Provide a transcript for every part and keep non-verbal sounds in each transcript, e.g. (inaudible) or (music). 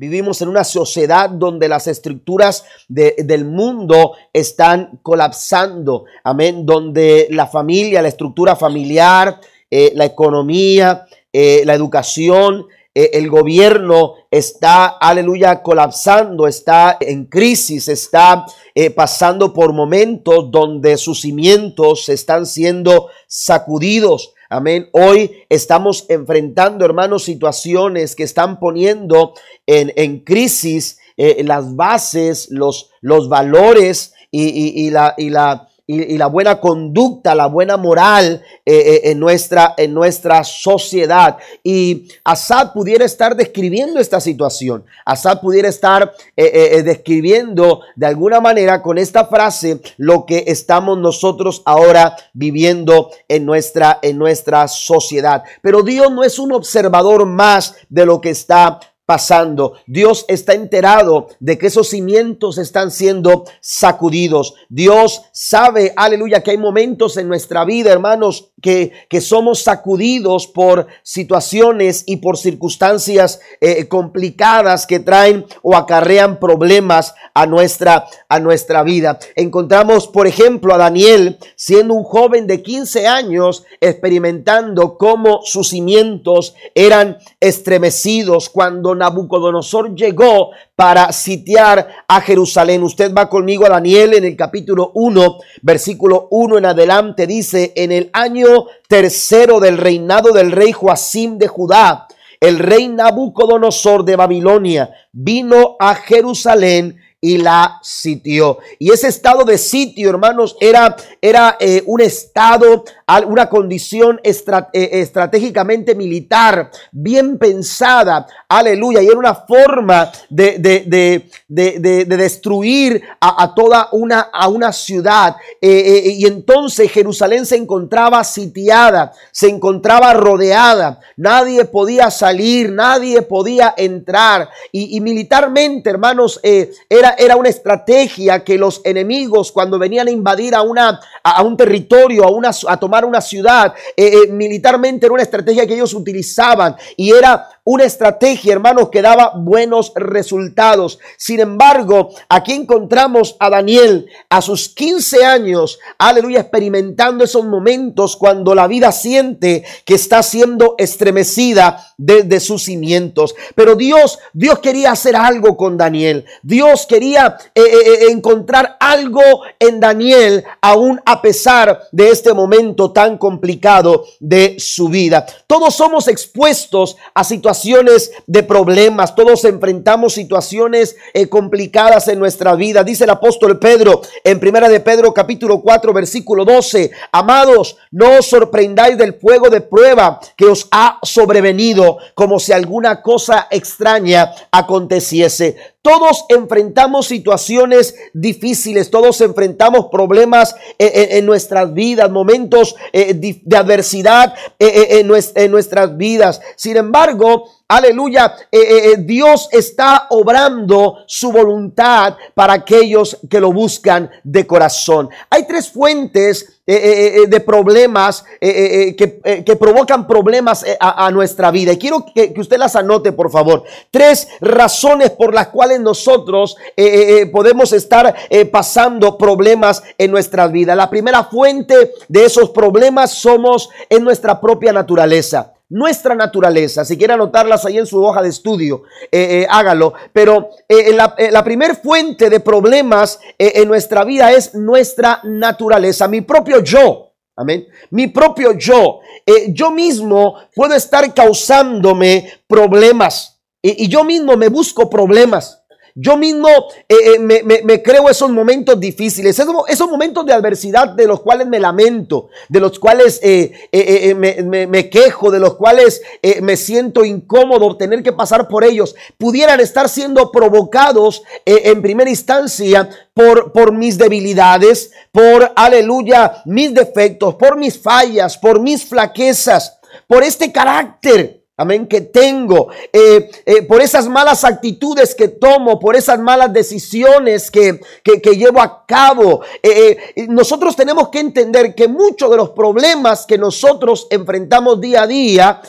Vivimos en una sociedad donde las estructuras del mundo están colapsando. Amén. Donde la familia, la estructura familiar, eh, la economía, eh, la educación, eh, el gobierno está, aleluya, colapsando, está en crisis, está pasando por momentos donde sus cimientos están siendo sacudidos. Amén. Hoy estamos enfrentando, hermanos, situaciones que están poniendo en, en crisis las bases, los, los valores y, y, la, y la y, la buena conducta, la buena moral eh, eh, en, nuestra, en nuestra sociedad. Y Asad pudiera estar describiendo esta situación. Asad pudiera estar eh, describiendo de alguna manera con esta frase lo que estamos nosotros ahora viviendo en nuestra, en nuestra sociedad. Pero Dios no es un observador más de lo que está pasando. Dios está enterado de que esos cimientos están siendo sacudidos. Dios sabe, aleluya, que hay momentos en nuestra vida, hermanos, que, que somos sacudidos por situaciones y por circunstancias eh, complicadas que traen o acarrean problemas a nuestra, a nuestra vida. Encontramos, por ejemplo, a Daniel siendo un joven de 15 años experimentando cómo sus cimientos eran estremecidos cuando Nabucodonosor llegó para sitiar a Jerusalén. Usted va conmigo a Daniel en el capítulo 1, versículo 1 en adelante, dice, en el año tercero del reinado del rey Joacim de Judá, el rey Nabucodonosor de Babilonia vino a Jerusalén y la sitió. Y ese estado de sitio, hermanos, era, era eh, un estado, una condición eh, estratégicamente militar, bien pensada, aleluya, y era una forma de, de, de, de destruir a, toda una, a una ciudad. Eh, y entonces Jerusalén se encontraba sitiada, se encontraba rodeada, nadie podía salir, nadie podía entrar. Y, militarmente, hermanos, era era, una estrategia que los enemigos cuando venían a invadir a, una, a, un territorio, a, una, a tomar una ciudad, eh, eh, militarmente era una estrategia que ellos utilizaban y era una estrategia, hermanos, que daba buenos resultados. Sin embargo, aquí encontramos a Daniel a sus 15 años, aleluya, experimentando esos momentos cuando la vida siente que está siendo estremecida desde sus cimientos. Pero Dios, Dios quería hacer algo con Daniel. Dios quería eh, eh, eh, encontrar algo en Daniel, aún a pesar de este momento tan complicado de su vida. Todos somos expuestos a situaciones situaciones de problemas, todos enfrentamos situaciones eh, complicadas en nuestra vida. Dice el apóstol Pedro en primera de Pedro capítulo 4 versículo 12, amados, no os sorprendáis del fuego de prueba que os ha sobrevenido como si alguna cosa extraña aconteciese. Todos enfrentamos situaciones difíciles, todos enfrentamos problemas eh, eh, en, nuestras vidas, momentos de adversidad en nuestras vidas. Sin embargo, Aleluya, eh, eh, eh, Dios está obrando su voluntad para aquellos que lo buscan de corazón. Hay tres fuentes de problemas que, provocan problemas a, nuestra vida. Y quiero que, usted las anote, por favor. Tres razones por las cuales nosotros podemos estar pasando problemas en nuestra vida. La primera fuente de esos problemas somos en nuestra propia naturaleza nuestra naturaleza. Si quiere anotarlas ahí en su hoja de estudio, eh, eh, hágalo. Pero eh, la, la primer fuente de problemas en nuestra vida es nuestra naturaleza, mi propio yo. Amén. Mi propio yo. yo mismo puedo estar causándome problemas. y yo mismo me busco problemas. Yo mismo eh, eh, me, creo esos momentos difíciles, esos, momentos de adversidad de los cuales me lamento, de los cuales eh, me, quejo, de los cuales me siento incómodo tener que pasar por ellos, pudieran estar siendo provocados en primera instancia por, por mis debilidades, por, aleluya, mis defectos, por mis fallas, por mis flaquezas, por este carácter amén, que tengo, eh, eh, por esas malas actitudes que tomo, por esas malas decisiones que, que, llevo a cabo. Eh, nosotros tenemos que entender que muchos de los problemas que nosotros enfrentamos día a día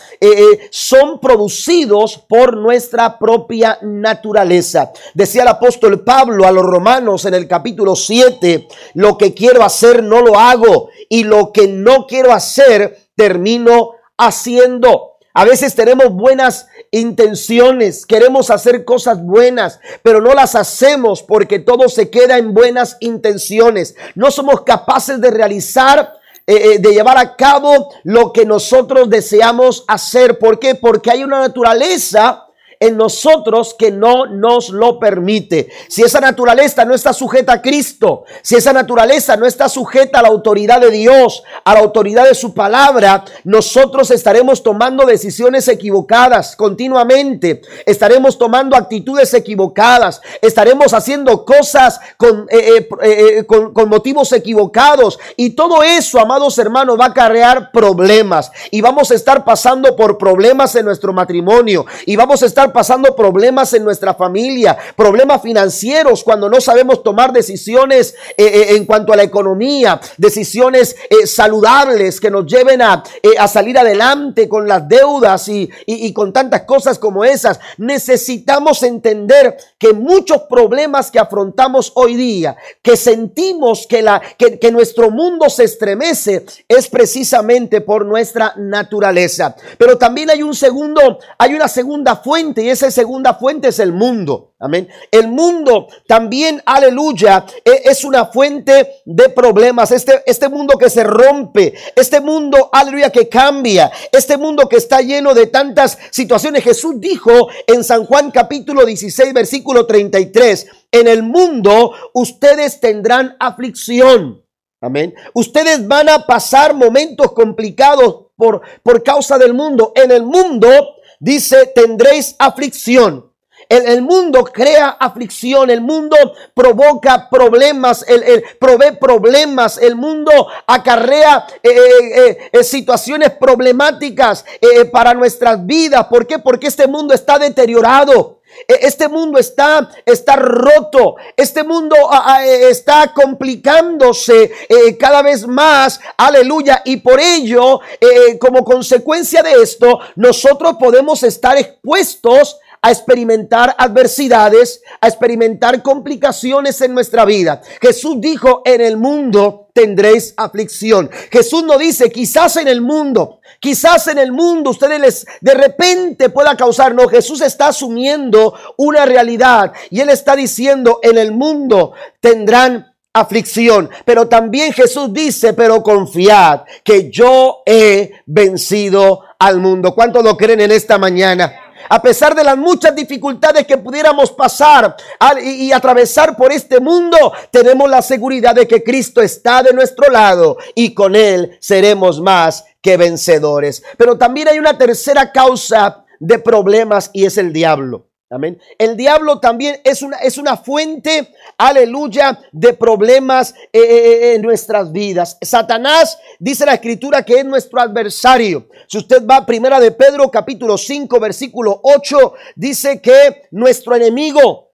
son producidos por nuestra propia naturaleza. Decía el apóstol Pablo a los romanos en el capítulo 7, lo que quiero hacer no lo hago y lo que no quiero hacer termino haciendo. A veces tenemos buenas intenciones, queremos hacer cosas buenas, pero no las hacemos porque todo se queda en buenas intenciones. No somos capaces de realizar eh, eh, de llevar a cabo lo que nosotros deseamos hacer. ¿Por qué? Porque hay una naturaleza en nosotros que no nos lo permite. Si esa naturaleza no está sujeta a Cristo, si esa naturaleza no está sujeta a la autoridad de Dios, a la autoridad de su palabra, nosotros estaremos tomando decisiones equivocadas continuamente, estaremos tomando actitudes equivocadas, estaremos haciendo cosas con, eh, eh, eh, con, con motivos equivocados. Y todo eso, amados hermanos, va a acarrear problemas. Y vamos a estar pasando por problemas en nuestro matrimonio. Y vamos a estar pasando problemas en nuestra familia, problemas financieros cuando no sabemos tomar decisiones eh, eh, en cuanto a la economía, decisiones eh, saludables que nos lleven a, a, salir adelante con las deudas y, y, con tantas cosas como esas. Necesitamos entender que muchos problemas que afrontamos hoy día, que sentimos que, la, que, que nuestro mundo se estremece, es precisamente por nuestra naturaleza. Pero también hay un segundo, hay una segunda fuente y esa segunda fuente es el mundo. Amén. El mundo también, aleluya, e, es una fuente de problemas. Este, este mundo que se rompe, este mundo, aleluya, que cambia, este mundo que está lleno de tantas situaciones. Jesús dijo en San Juan capítulo 16, versículo 33, en el mundo ustedes tendrán aflicción. Amén. Ustedes van a pasar momentos complicados por, por causa del mundo. En el mundo dice, tendréis aflicción. El, mundo crea aflicción, el mundo provoca problemas, el, provee problemas, el mundo acarrea eh, eh, eh, situaciones problemáticas para nuestras vidas. ¿Por qué? Porque este mundo está deteriorado. E, este mundo está, roto. Este mundo eh, está complicándose eh, cada vez más. Aleluya. Y por ello, eh, como consecuencia de esto, nosotros podemos estar expuestos a experimentar adversidades, a experimentar complicaciones en nuestra vida. Jesús dijo, en el mundo tendréis aflicción. Jesús no dice, quizás en el mundo, quizás en el mundo ustedes les de repente pueda causar. No, Jesús está asumiendo una realidad y él está diciendo, en el mundo tendrán aflicción. Pero también Jesús dice, pero confiad que yo he vencido al mundo. ¿Cuántos lo creen en esta mañana? A pesar de las muchas dificultades que pudiéramos pasar y, atravesar por este mundo, tenemos la seguridad de que Cristo está de nuestro lado y con Él seremos más que vencedores. Pero también hay una tercera causa de problemas y es el diablo. Amén. El diablo también es una, es una fuente, aleluya, de problemas eh, eh, eh, en nuestras vidas. Satanás dice la escritura que es nuestro adversario. Si usted va a primera de Pedro capítulo 5 versículo 8, dice que nuestro enemigo,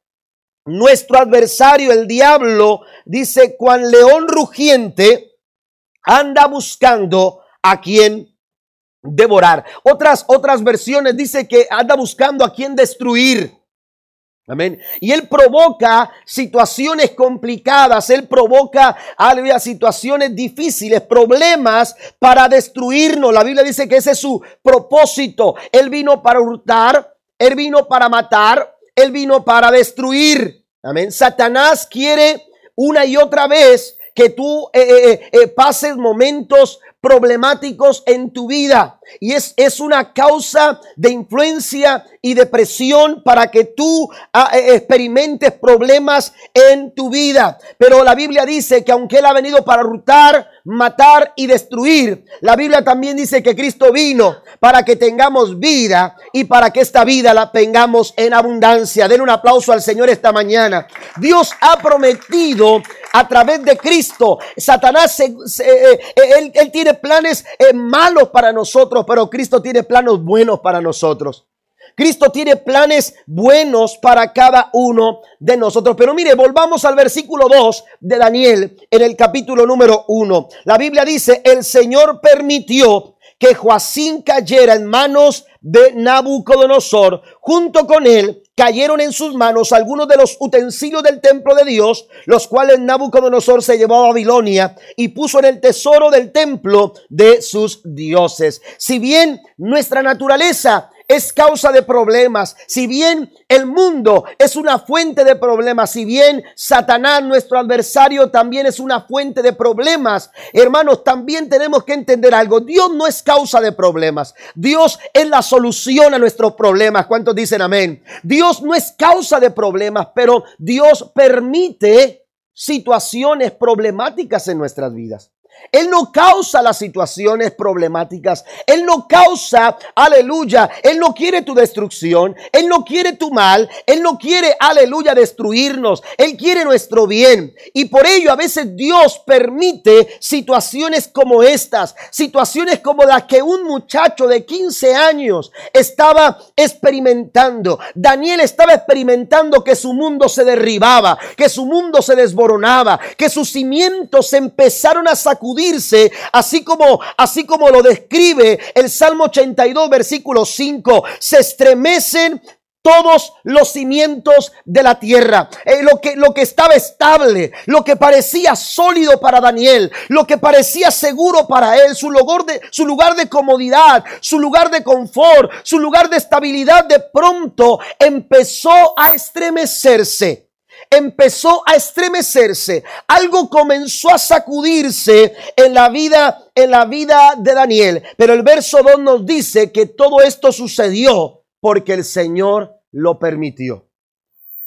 nuestro adversario, el diablo, dice, cuan león rugiente anda buscando a quien devorar. Otras, otras versiones dice que anda buscando a quien destruir. Amén. Y él provoca situaciones complicadas, él provoca aleluya, situaciones difíciles, problemas para destruirnos. La Biblia dice que ese es su propósito. Él vino para hurtar, él vino para matar, él vino para destruir. Amén. Satanás quiere una y otra vez que tú eh, eh, eh, pases momentos problemáticos en tu vida. Y es, es una causa de influencia y depresión para que tú ah, eh, experimentes problemas en tu vida. Pero la Biblia dice que aunque Él ha venido para rutar, matar y destruir, la Biblia también dice que Cristo vino para que tengamos vida y para que esta vida la tengamos en abundancia. Den un aplauso al Señor esta mañana. Dios ha prometido a través de Cristo. Satanás, eh, él, él, tiene planes malos para nosotros, pero Cristo tiene planos buenos para nosotros. Cristo tiene planes buenos para cada uno de nosotros. Pero mire, volvamos al versículo 2 de Daniel en el capítulo número 1. La Biblia dice, el Señor permitió que Joacín cayera en manos de Nabucodonosor. Junto con él cayeron en sus manos algunos de los utensilios del templo de Dios, los cuales Nabucodonosor se llevó a Babilonia y puso en el tesoro del templo de sus dioses. Si bien nuestra naturaleza es causa de problemas. Si bien el mundo es una fuente de problemas, si bien Satanás, nuestro adversario, también es una fuente de problemas, hermanos, también tenemos que entender algo. Dios no es causa de problemas. Dios es la solución a nuestros problemas. ¿Cuántos dicen amén? Dios no es causa de problemas, pero Dios permite situaciones problemáticas en nuestras vidas. Él no causa las situaciones problemáticas. Él no causa, aleluya. Él no quiere tu destrucción. Él no quiere tu mal. Él no quiere, aleluya, destruirnos. Él quiere nuestro bien. Y por ello a veces Dios permite situaciones como estas. Situaciones como las que un muchacho de 15 años estaba experimentando. Daniel estaba experimentando que su mundo se derribaba, que su mundo se desboronaba, que sus cimientos empezaron a sacudir así como, así como lo describe el Salmo 82, versículo 5, se estremecen todos los cimientos de la tierra. Eh, lo, que, lo que estaba estable, lo que parecía sólido para Daniel, lo que parecía seguro para él, su de, su lugar de comodidad, su lugar de confort, su lugar de estabilidad, de pronto empezó a estremecerse empezó a estremecerse, algo comenzó a sacudirse en la vida en la vida de Daniel, pero el verso 2 nos dice que todo esto sucedió porque el Señor lo permitió.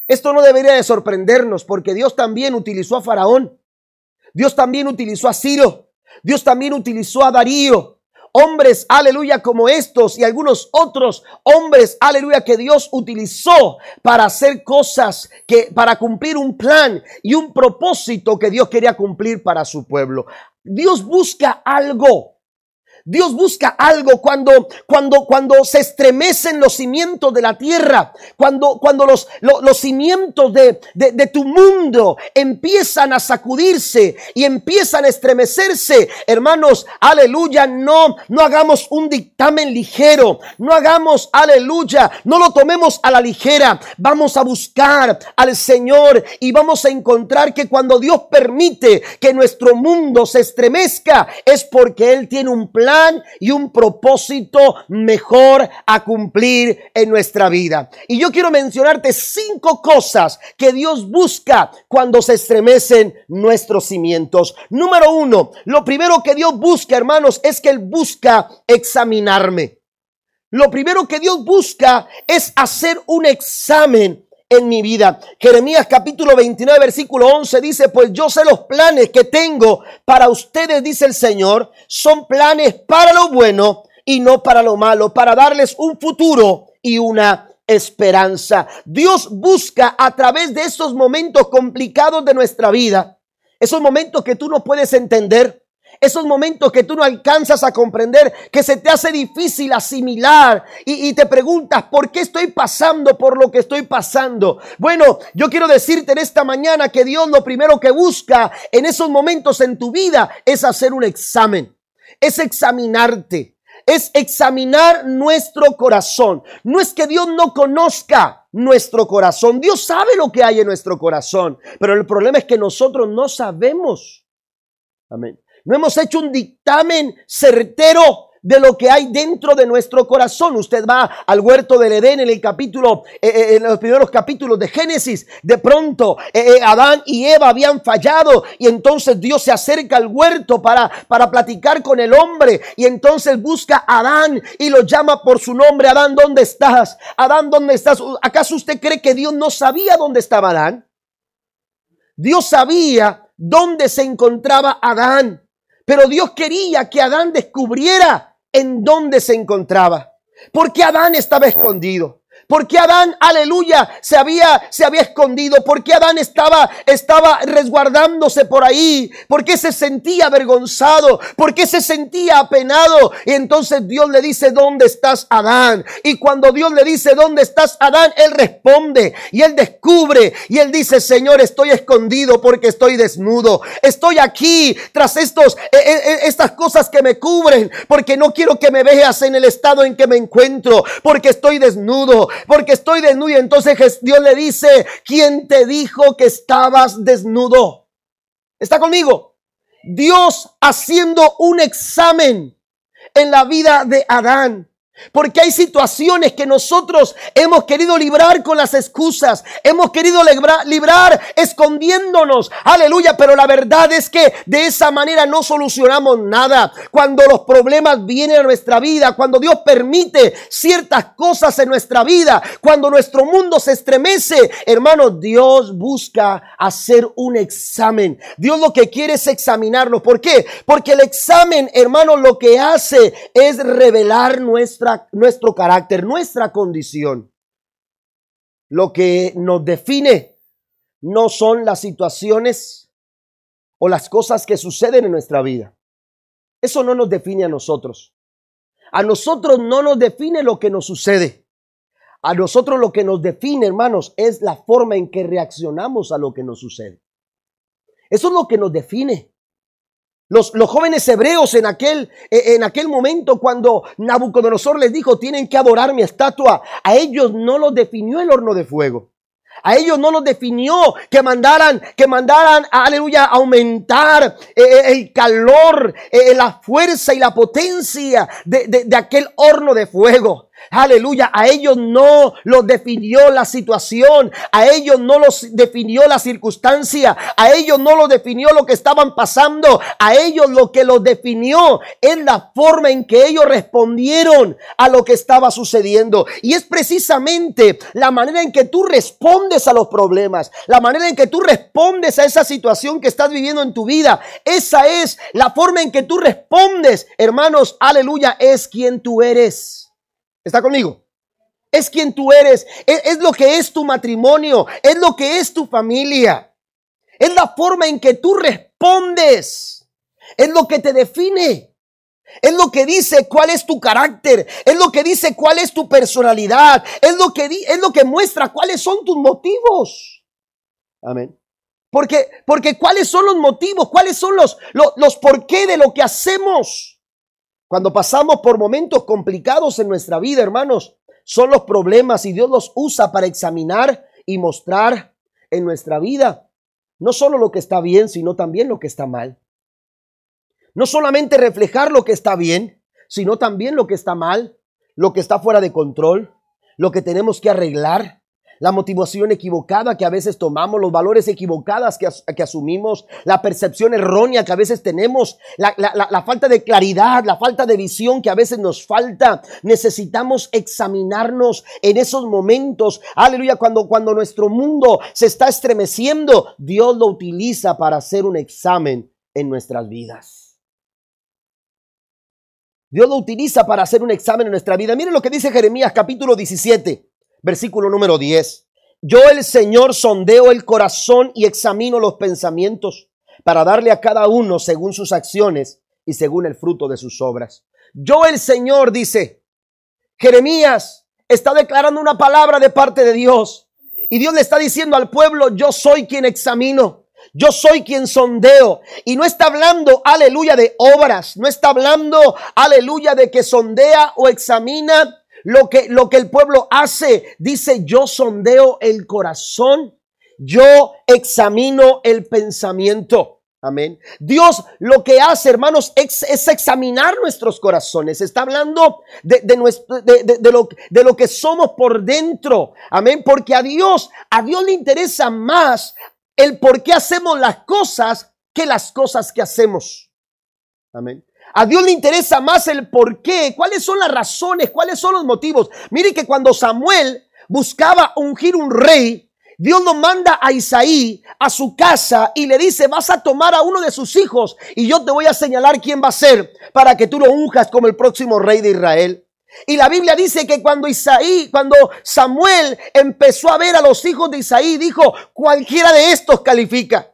Esto no debería de sorprendernos porque Dios también utilizó a Faraón. Dios también utilizó a Ciro. Dios también utilizó a Darío hombres, aleluya, como estos y algunos otros hombres, aleluya, que Dios utilizó para hacer cosas, que para cumplir un plan y un propósito que Dios quería cumplir para su pueblo. Dios busca algo Dios busca algo cuando, cuando, cuando se estremecen los cimientos de la tierra, cuando, cuando los, los, cimientos de, de, tu mundo empiezan a sacudirse y empiezan a estremecerse. Hermanos, aleluya, no, no hagamos un dictamen ligero, no hagamos, aleluya, no lo tomemos a la ligera. Vamos a buscar al Señor y vamos a encontrar que cuando Dios permite que nuestro mundo se estremezca es porque Él tiene un plan y un propósito mejor a cumplir en nuestra vida. Y yo quiero mencionarte cinco cosas que Dios busca cuando se estremecen nuestros cimientos. Número uno, lo primero que Dios busca, hermanos, es que Él busca examinarme. Lo primero que Dios busca es hacer un examen en mi vida. Jeremías capítulo 29 versículo 11 dice, pues yo sé los planes que tengo para ustedes, dice el Señor, son planes para lo bueno y no para lo malo, para darles un futuro y una esperanza. Dios busca a través de esos momentos complicados de nuestra vida, esos momentos que tú no puedes entender, esos momentos que tú no alcanzas a comprender, que se te hace difícil asimilar y, te preguntas, ¿por qué estoy pasando por lo que estoy pasando? Bueno, yo quiero decirte en esta mañana que Dios lo primero que busca en esos momentos en tu vida es hacer un examen, es examinarte es examinar nuestro corazón. No es que Dios no conozca nuestro corazón. Dios sabe lo que hay en nuestro corazón. Pero el problema es que nosotros no sabemos. Amén. No hemos hecho un dictamen certero de lo que hay dentro de nuestro corazón. Usted va al huerto del Edén en el capítulo, eh, eh, en los primeros capítulos de Génesis. De pronto, eh, Adán y Eva habían fallado y entonces Dios se acerca al huerto para, para platicar con el hombre y entonces busca a Adán y lo llama por su nombre. Adán, ¿dónde estás? Adán, ¿dónde estás? ¿Acaso usted cree que Dios no sabía dónde estaba Adán? Dios sabía dónde se encontraba Adán. Pero Dios quería que Adán descubriera en dónde se encontraba. Porque Adán estaba escondido. ¿Por qué Adán, aleluya, se había, se había escondido? ¿Por qué Adán estaba, estaba resguardándose por ahí? ¿Por qué se sentía avergonzado? ¿Por qué se sentía apenado? Y entonces Dios le dice, ¿dónde estás Adán? Y cuando Dios le dice, ¿dónde estás Adán? Él responde y él descubre y él dice, Señor, estoy escondido porque estoy desnudo. Estoy aquí tras estos, eh, eh, eh, estas cosas que me cubren porque no quiero que me veas en el estado en que me encuentro, porque estoy desnudo, porque estoy desnudo. Y entonces Dios le dice, ¿quién te dijo que estabas desnudo? ¿Está conmigo? Dios haciendo un examen en la vida de Adán. Porque hay situaciones que nosotros hemos querido librar con las excusas, hemos querido librar, escondiéndonos, aleluya, pero la verdad es que de esa manera no solucionamos nada. Cuando los problemas vienen a nuestra vida, cuando Dios permite ciertas cosas en nuestra vida, cuando nuestro mundo se estremece, hermanos, Dios busca hacer un examen. Dios lo que quiere es examinarnos. ¿Por qué? Porque el examen, hermanos, lo que hace es revelar nuestra nuestro carácter, nuestra condición. Lo que nos define no son las situaciones o las cosas que suceden en nuestra vida. Eso no nos define a nosotros. A nosotros no nos define lo que nos sucede. A nosotros lo que nos define, hermanos, es la forma en que reaccionamos a lo que nos sucede. Eso es lo que nos define. Los, jóvenes hebreos en aquel, e, en aquel momento cuando Nabucodonosor les dijo tienen que adorar mi estatua, a ellos no los definió el horno de fuego. A ellos no los definió que mandaran, que mandaran, aleluya, aumentar eh, eh, el calor, eh, la fuerza y la potencia de, de aquel horno de fuego. Aleluya, a ellos no los definió la situación, a ellos no los definió la circunstancia, a ellos no los definió lo que estaban pasando, a ellos lo que los definió es la forma en que ellos respondieron a lo que estaba sucediendo. Y es precisamente la manera en que tú respondes a los problemas, la manera en que tú respondes a esa situación que estás viviendo en tu vida. Esa es la forma en que tú respondes, hermanos, aleluya, es quien tú eres. ¿Está conmigo? Es quien tú eres, es, lo que es tu matrimonio, es lo que es tu familia, es la forma en que tú respondes, es lo que te define. Es lo que dice cuál es tu carácter, es lo que dice cuál es tu personalidad, es lo que, es lo que muestra cuáles son tus motivos. Amén. Porque, porque cuáles son los motivos, cuáles son los, los, los por qué de lo que hacemos. Cuando pasamos por momentos complicados en nuestra vida, hermanos, son los problemas y Dios los usa para examinar y mostrar en nuestra vida no solo lo que está bien, sino también lo que está mal. No solamente reflejar lo que está bien, sino también lo que está mal, lo que está fuera de control, lo que tenemos que arreglar, la motivación equivocada que a veces tomamos, los valores equivocados que, asumimos, la percepción errónea que a veces tenemos, la, la, falta de claridad, la falta de visión que a veces nos falta. Necesitamos examinarnos en esos momentos. Aleluya, cuando, cuando nuestro mundo se está estremeciendo, Dios lo utiliza para hacer un examen en nuestras vidas. Dios lo utiliza para hacer un examen en nuestra vida. Miren lo que dice Jeremías capítulo 17 versículo número 10. Yo el Señor sondeo el corazón y examino los pensamientos para darle a cada uno según sus acciones y según el fruto de sus obras. Yo el Señor dice, Jeremías está declarando una palabra de parte de Dios y Dios le está diciendo al pueblo, yo soy quien examino. Yo soy quien sondeo. Y no está hablando, aleluya, de obras. No está hablando, aleluya, de que sondea o examina lo que, lo que el pueblo hace, dice, yo sondeo el corazón, yo examino el pensamiento. Amén. Dios lo que hace, hermanos, es, examinar nuestros corazones. Está hablando de, de, nuestro, de, lo, de lo que somos por dentro. Amén. Porque a Dios, a Dios le interesa más el por qué hacemos las cosas que las cosas que hacemos. Amén. A Dios le interesa más el por qué, cuáles son las razones, cuáles son los motivos. Mire que cuando Samuel buscaba ungir un rey, Dios lo manda a Isaí a su casa y le dice, vas a tomar a uno de sus hijos y yo te voy a señalar quién va a ser para que tú lo unjas como el próximo rey de Israel. Y la Biblia dice que cuando Isaí, cuando Samuel empezó a ver a los hijos de Isaí, dijo, cualquiera de estos califica.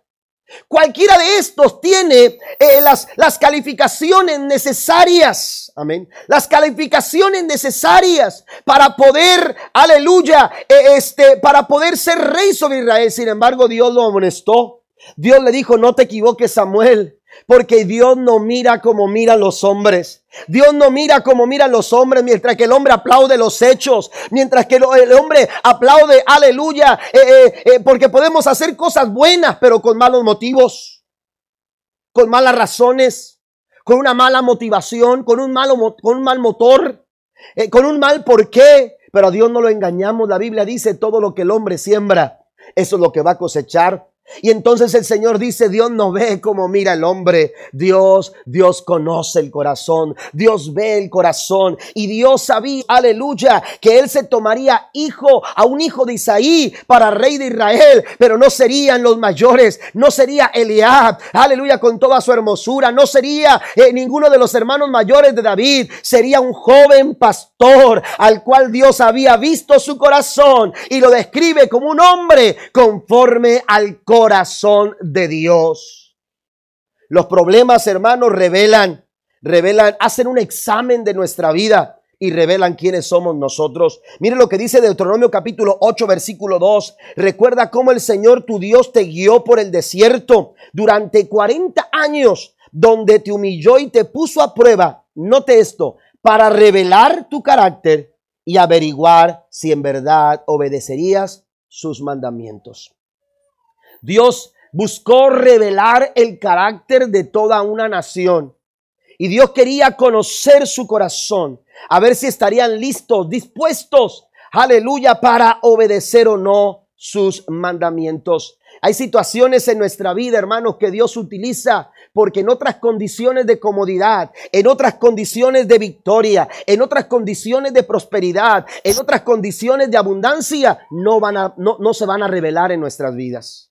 Cualquiera de estos tiene eh, las, las calificaciones necesarias. Amén. Las calificaciones necesarias para poder, aleluya, eh, este, para poder ser rey sobre Israel. Sin embargo, Dios lo amonestó. Dios le dijo, no te equivoques, Samuel. Porque Dios no mira como miran los hombres. Dios no mira como miran los hombres mientras que el hombre aplaude los hechos, mientras que el hombre aplaude, aleluya, eh, eh, eh, porque podemos hacer cosas buenas, pero con malos motivos, con malas razones, con una mala motivación, con un, malo, con un mal motor, con un mal porqué. Pero a Dios no lo engañamos. La Biblia dice todo lo que el hombre siembra, eso es lo que va a cosechar. Y entonces el Señor dice, Dios no ve como mira el hombre. Dios, Dios conoce el corazón. Dios ve el corazón. Y Dios sabía, aleluya, que Él se tomaría hijo a un hijo de Isaí para rey de Israel. Pero no serían los mayores. No sería Eliab, aleluya, con toda su hermosura. No sería eh, ninguno de los hermanos mayores de David. Sería un joven pastor al cual Dios había visto su corazón y lo describe como un hombre conforme al corazón corazón de Dios. Los problemas, hermanos, revelan, revelan, hacen un examen de nuestra vida y revelan quiénes somos nosotros. Mire lo que dice Deuteronomio capítulo 8 versículo 2. Recuerda cómo el Señor tu Dios te guió por el desierto durante 40 años, donde te humilló y te puso a prueba. Note esto, para revelar tu carácter y averiguar si en verdad obedecerías sus mandamientos. Dios buscó revelar el carácter de toda una nación. Y Dios quería conocer su corazón, a ver si estarían listos, dispuestos, aleluya, para obedecer o no sus mandamientos. Hay situaciones en nuestra vida, hermanos, que Dios utiliza porque en otras condiciones de comodidad, en otras condiciones de victoria, en otras condiciones de prosperidad, en otras condiciones de abundancia, no, van a, no, no se van a revelar en nuestras vidas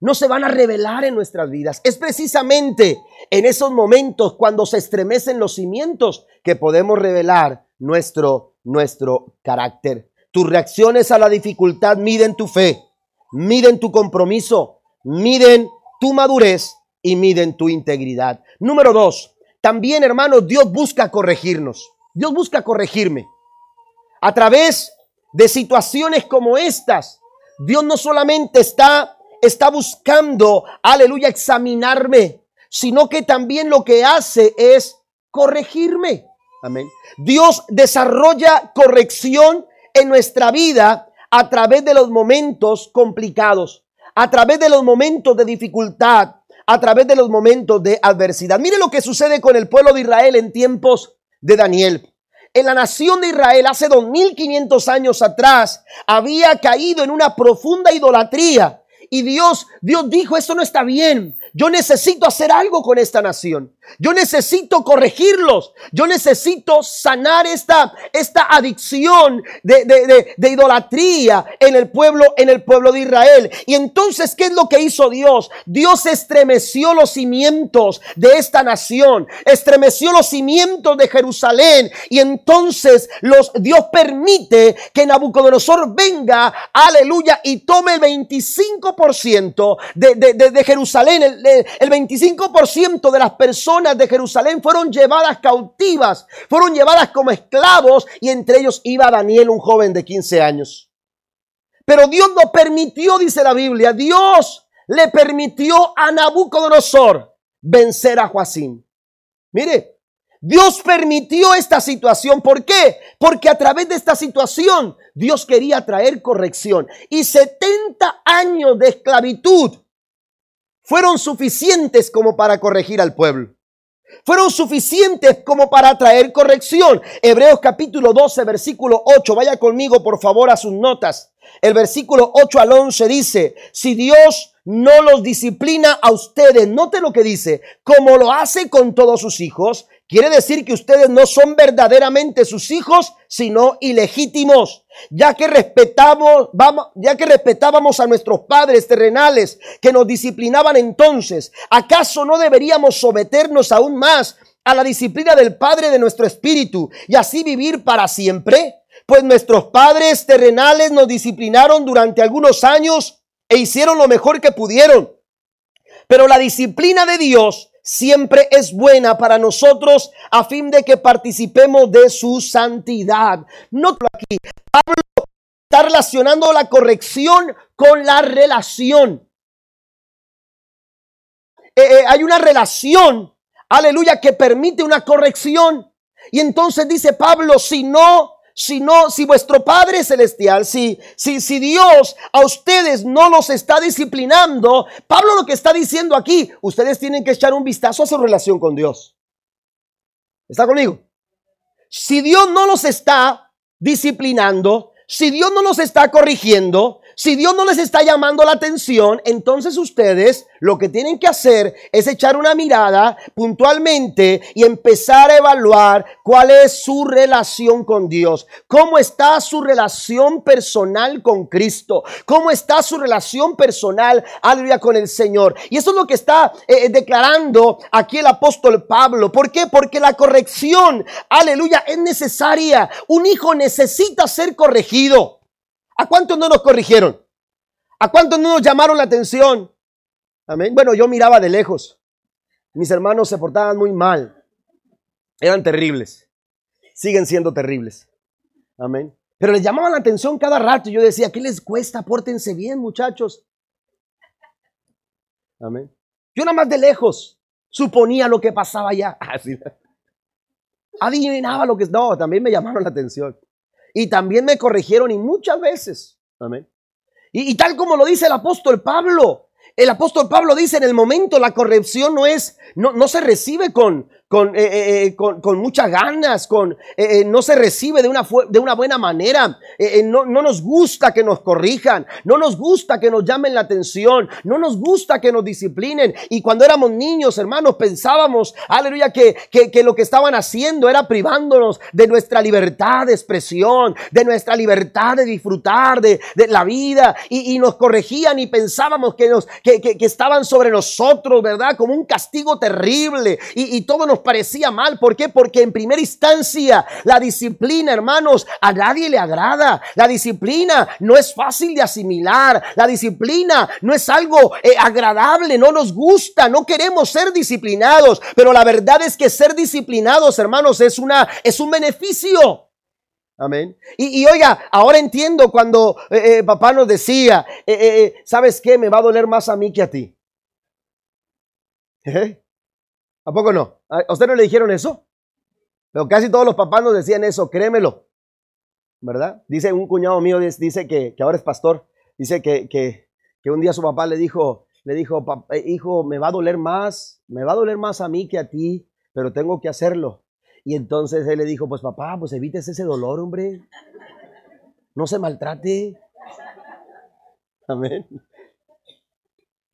no se van a revelar en nuestras vidas. Es precisamente en esos momentos cuando se estremecen los cimientos que podemos revelar nuestro, nuestro carácter. Tus reacciones a la dificultad miden tu fe, miden tu compromiso, miden tu madurez y miden tu integridad. Número dos, también hermanos, Dios busca corregirnos. Dios busca corregirme. A través de situaciones como estas, Dios no solamente está está buscando, aleluya, examinarme, sino que también lo que hace es corregirme. Amén. Dios desarrolla corrección en nuestra vida a través de los momentos complicados, a través de los momentos de dificultad, a través de los momentos de adversidad. Mire lo que sucede con el pueblo de Israel en tiempos de Daniel. En la nación de Israel hace 2500 años atrás había caído en una profunda idolatría y Dios, Dios dijo, esto no está bien. Yo necesito hacer algo con esta nación. Yo necesito corregirlos. Yo necesito sanar esta, esta adicción de, de, de, idolatría en el pueblo, en el pueblo de Israel. Y entonces, ¿qué es lo que hizo Dios? Dios estremeció los cimientos de esta nación. Estremeció los cimientos de Jerusalén. Y entonces los, Dios permite que Nabucodonosor venga, aleluya, y tome el 25% de, de, Jerusalén, el, el 25% de las personas de Jerusalén fueron llevadas cautivas, fueron llevadas como esclavos y entre ellos iba Daniel, un joven de 15 años. Pero Dios no permitió, dice la Biblia, Dios le permitió a Nabucodonosor vencer a Joacín. Mire, Dios permitió esta situación. ¿Por qué? Porque a través de esta situación Dios quería traer corrección. Y 70 años de esclavitud fueron suficientes como para corregir al pueblo fueron suficientes como para traer corrección. Hebreos capítulo 12, versículo 8. Vaya conmigo, por favor, a sus notas. El versículo 8 al 11 dice, si Dios no los disciplina a ustedes, note lo que dice, como lo hace con todos sus hijos, quiere decir que ustedes no son verdaderamente sus hijos, sino ilegítimos, ya que respetamos, vamos, ya que respetábamos a nuestros padres terrenales que nos disciplinaban entonces, ¿acaso no deberíamos someternos aún más a la disciplina del Padre de nuestro espíritu y así vivir para siempre? Pues nuestros padres terrenales nos disciplinaron durante algunos años e hicieron lo mejor que pudieron. Pero la disciplina de Dios siempre es buena para nosotros a fin de que participemos de su santidad. No aquí. Pablo está relacionando la corrección con la relación. Eh, eh, hay una relación, aleluya, que permite una corrección. Y entonces dice Pablo, si no, si no, si vuestro Padre Celestial, si, si, si Dios a ustedes no los está disciplinando, Pablo lo que está diciendo aquí, ustedes tienen que echar un vistazo a su relación con Dios. ¿Está conmigo? Si Dios no los está disciplinando, si Dios no los está corrigiendo, si Dios no les está llamando la atención, entonces ustedes lo que tienen que hacer es echar una mirada puntualmente y empezar a evaluar cuál es su relación con Dios, cómo está su relación personal con Cristo, cómo está su relación personal, aleluya, con el Señor. Y eso es lo que está eh, eh, declarando aquí el apóstol Pablo. ¿Por qué? Porque la corrección, aleluya, es necesaria. Un hijo necesita ser corregido. ¿A cuántos no nos corrigieron? ¿A cuántos no nos llamaron la atención? Amén. Bueno, yo miraba de lejos. Mis hermanos se portaban muy mal. Eran terribles. Siguen siendo terribles. Amén. Pero les llamaban la atención cada rato. Yo decía, ¿qué les cuesta? Pórtense bien, muchachos. Amén. Yo nada más de lejos suponía lo que pasaba allá. (laughs) Adivinaba lo que... No, también me llamaron la atención. Y también me corrigieron y muchas veces. Amén. Y, tal como lo dice el apóstol Pablo, el apóstol Pablo dice en el momento la corrección no es, no, no se recibe con, con, eh, eh, eh, con, muchas ganas, con, no se recibe de una, de una buena manera. No, no, nos gusta que nos corrijan, no nos gusta que nos llamen la atención, no nos gusta que nos disciplinen. Y cuando éramos niños, hermanos, pensábamos, aleluya, que, que, que lo que estaban haciendo era privándonos de nuestra libertad de expresión, de nuestra libertad de disfrutar de, de la vida. Y, y, nos corregían y pensábamos que, nos, que, que, estaban sobre nosotros, ¿verdad? Como un castigo terrible. Y, todo nos parecía mal. ¿Por qué? Porque en primera instancia la disciplina, hermanos, a nadie le agrada. La disciplina no es fácil de asimilar. La disciplina no es algo eh, agradable, no nos gusta, no queremos ser disciplinados. Pero la verdad es que ser disciplinados, hermanos, es, una, es un beneficio. Amén. Y, oiga, ahora entiendo cuando eh, eh, papá nos decía, ¿sabes qué? Me va a doler más a mí que a ti. ¿A poco no? ¿A usted no le dijeron eso? Pero casi todos los papás nos decían eso, créemelo. ¿Verdad? Dice un cuñado mío, dice que, ahora es pastor, dice que, que, un día su papá le dijo, le dijo, eh, hijo, me va a doler más, me va a doler más a mí que a ti, pero tengo que hacerlo. Y entonces él le dijo, pues papá, pues evites ese dolor, hombre. No se maltrate. Amén.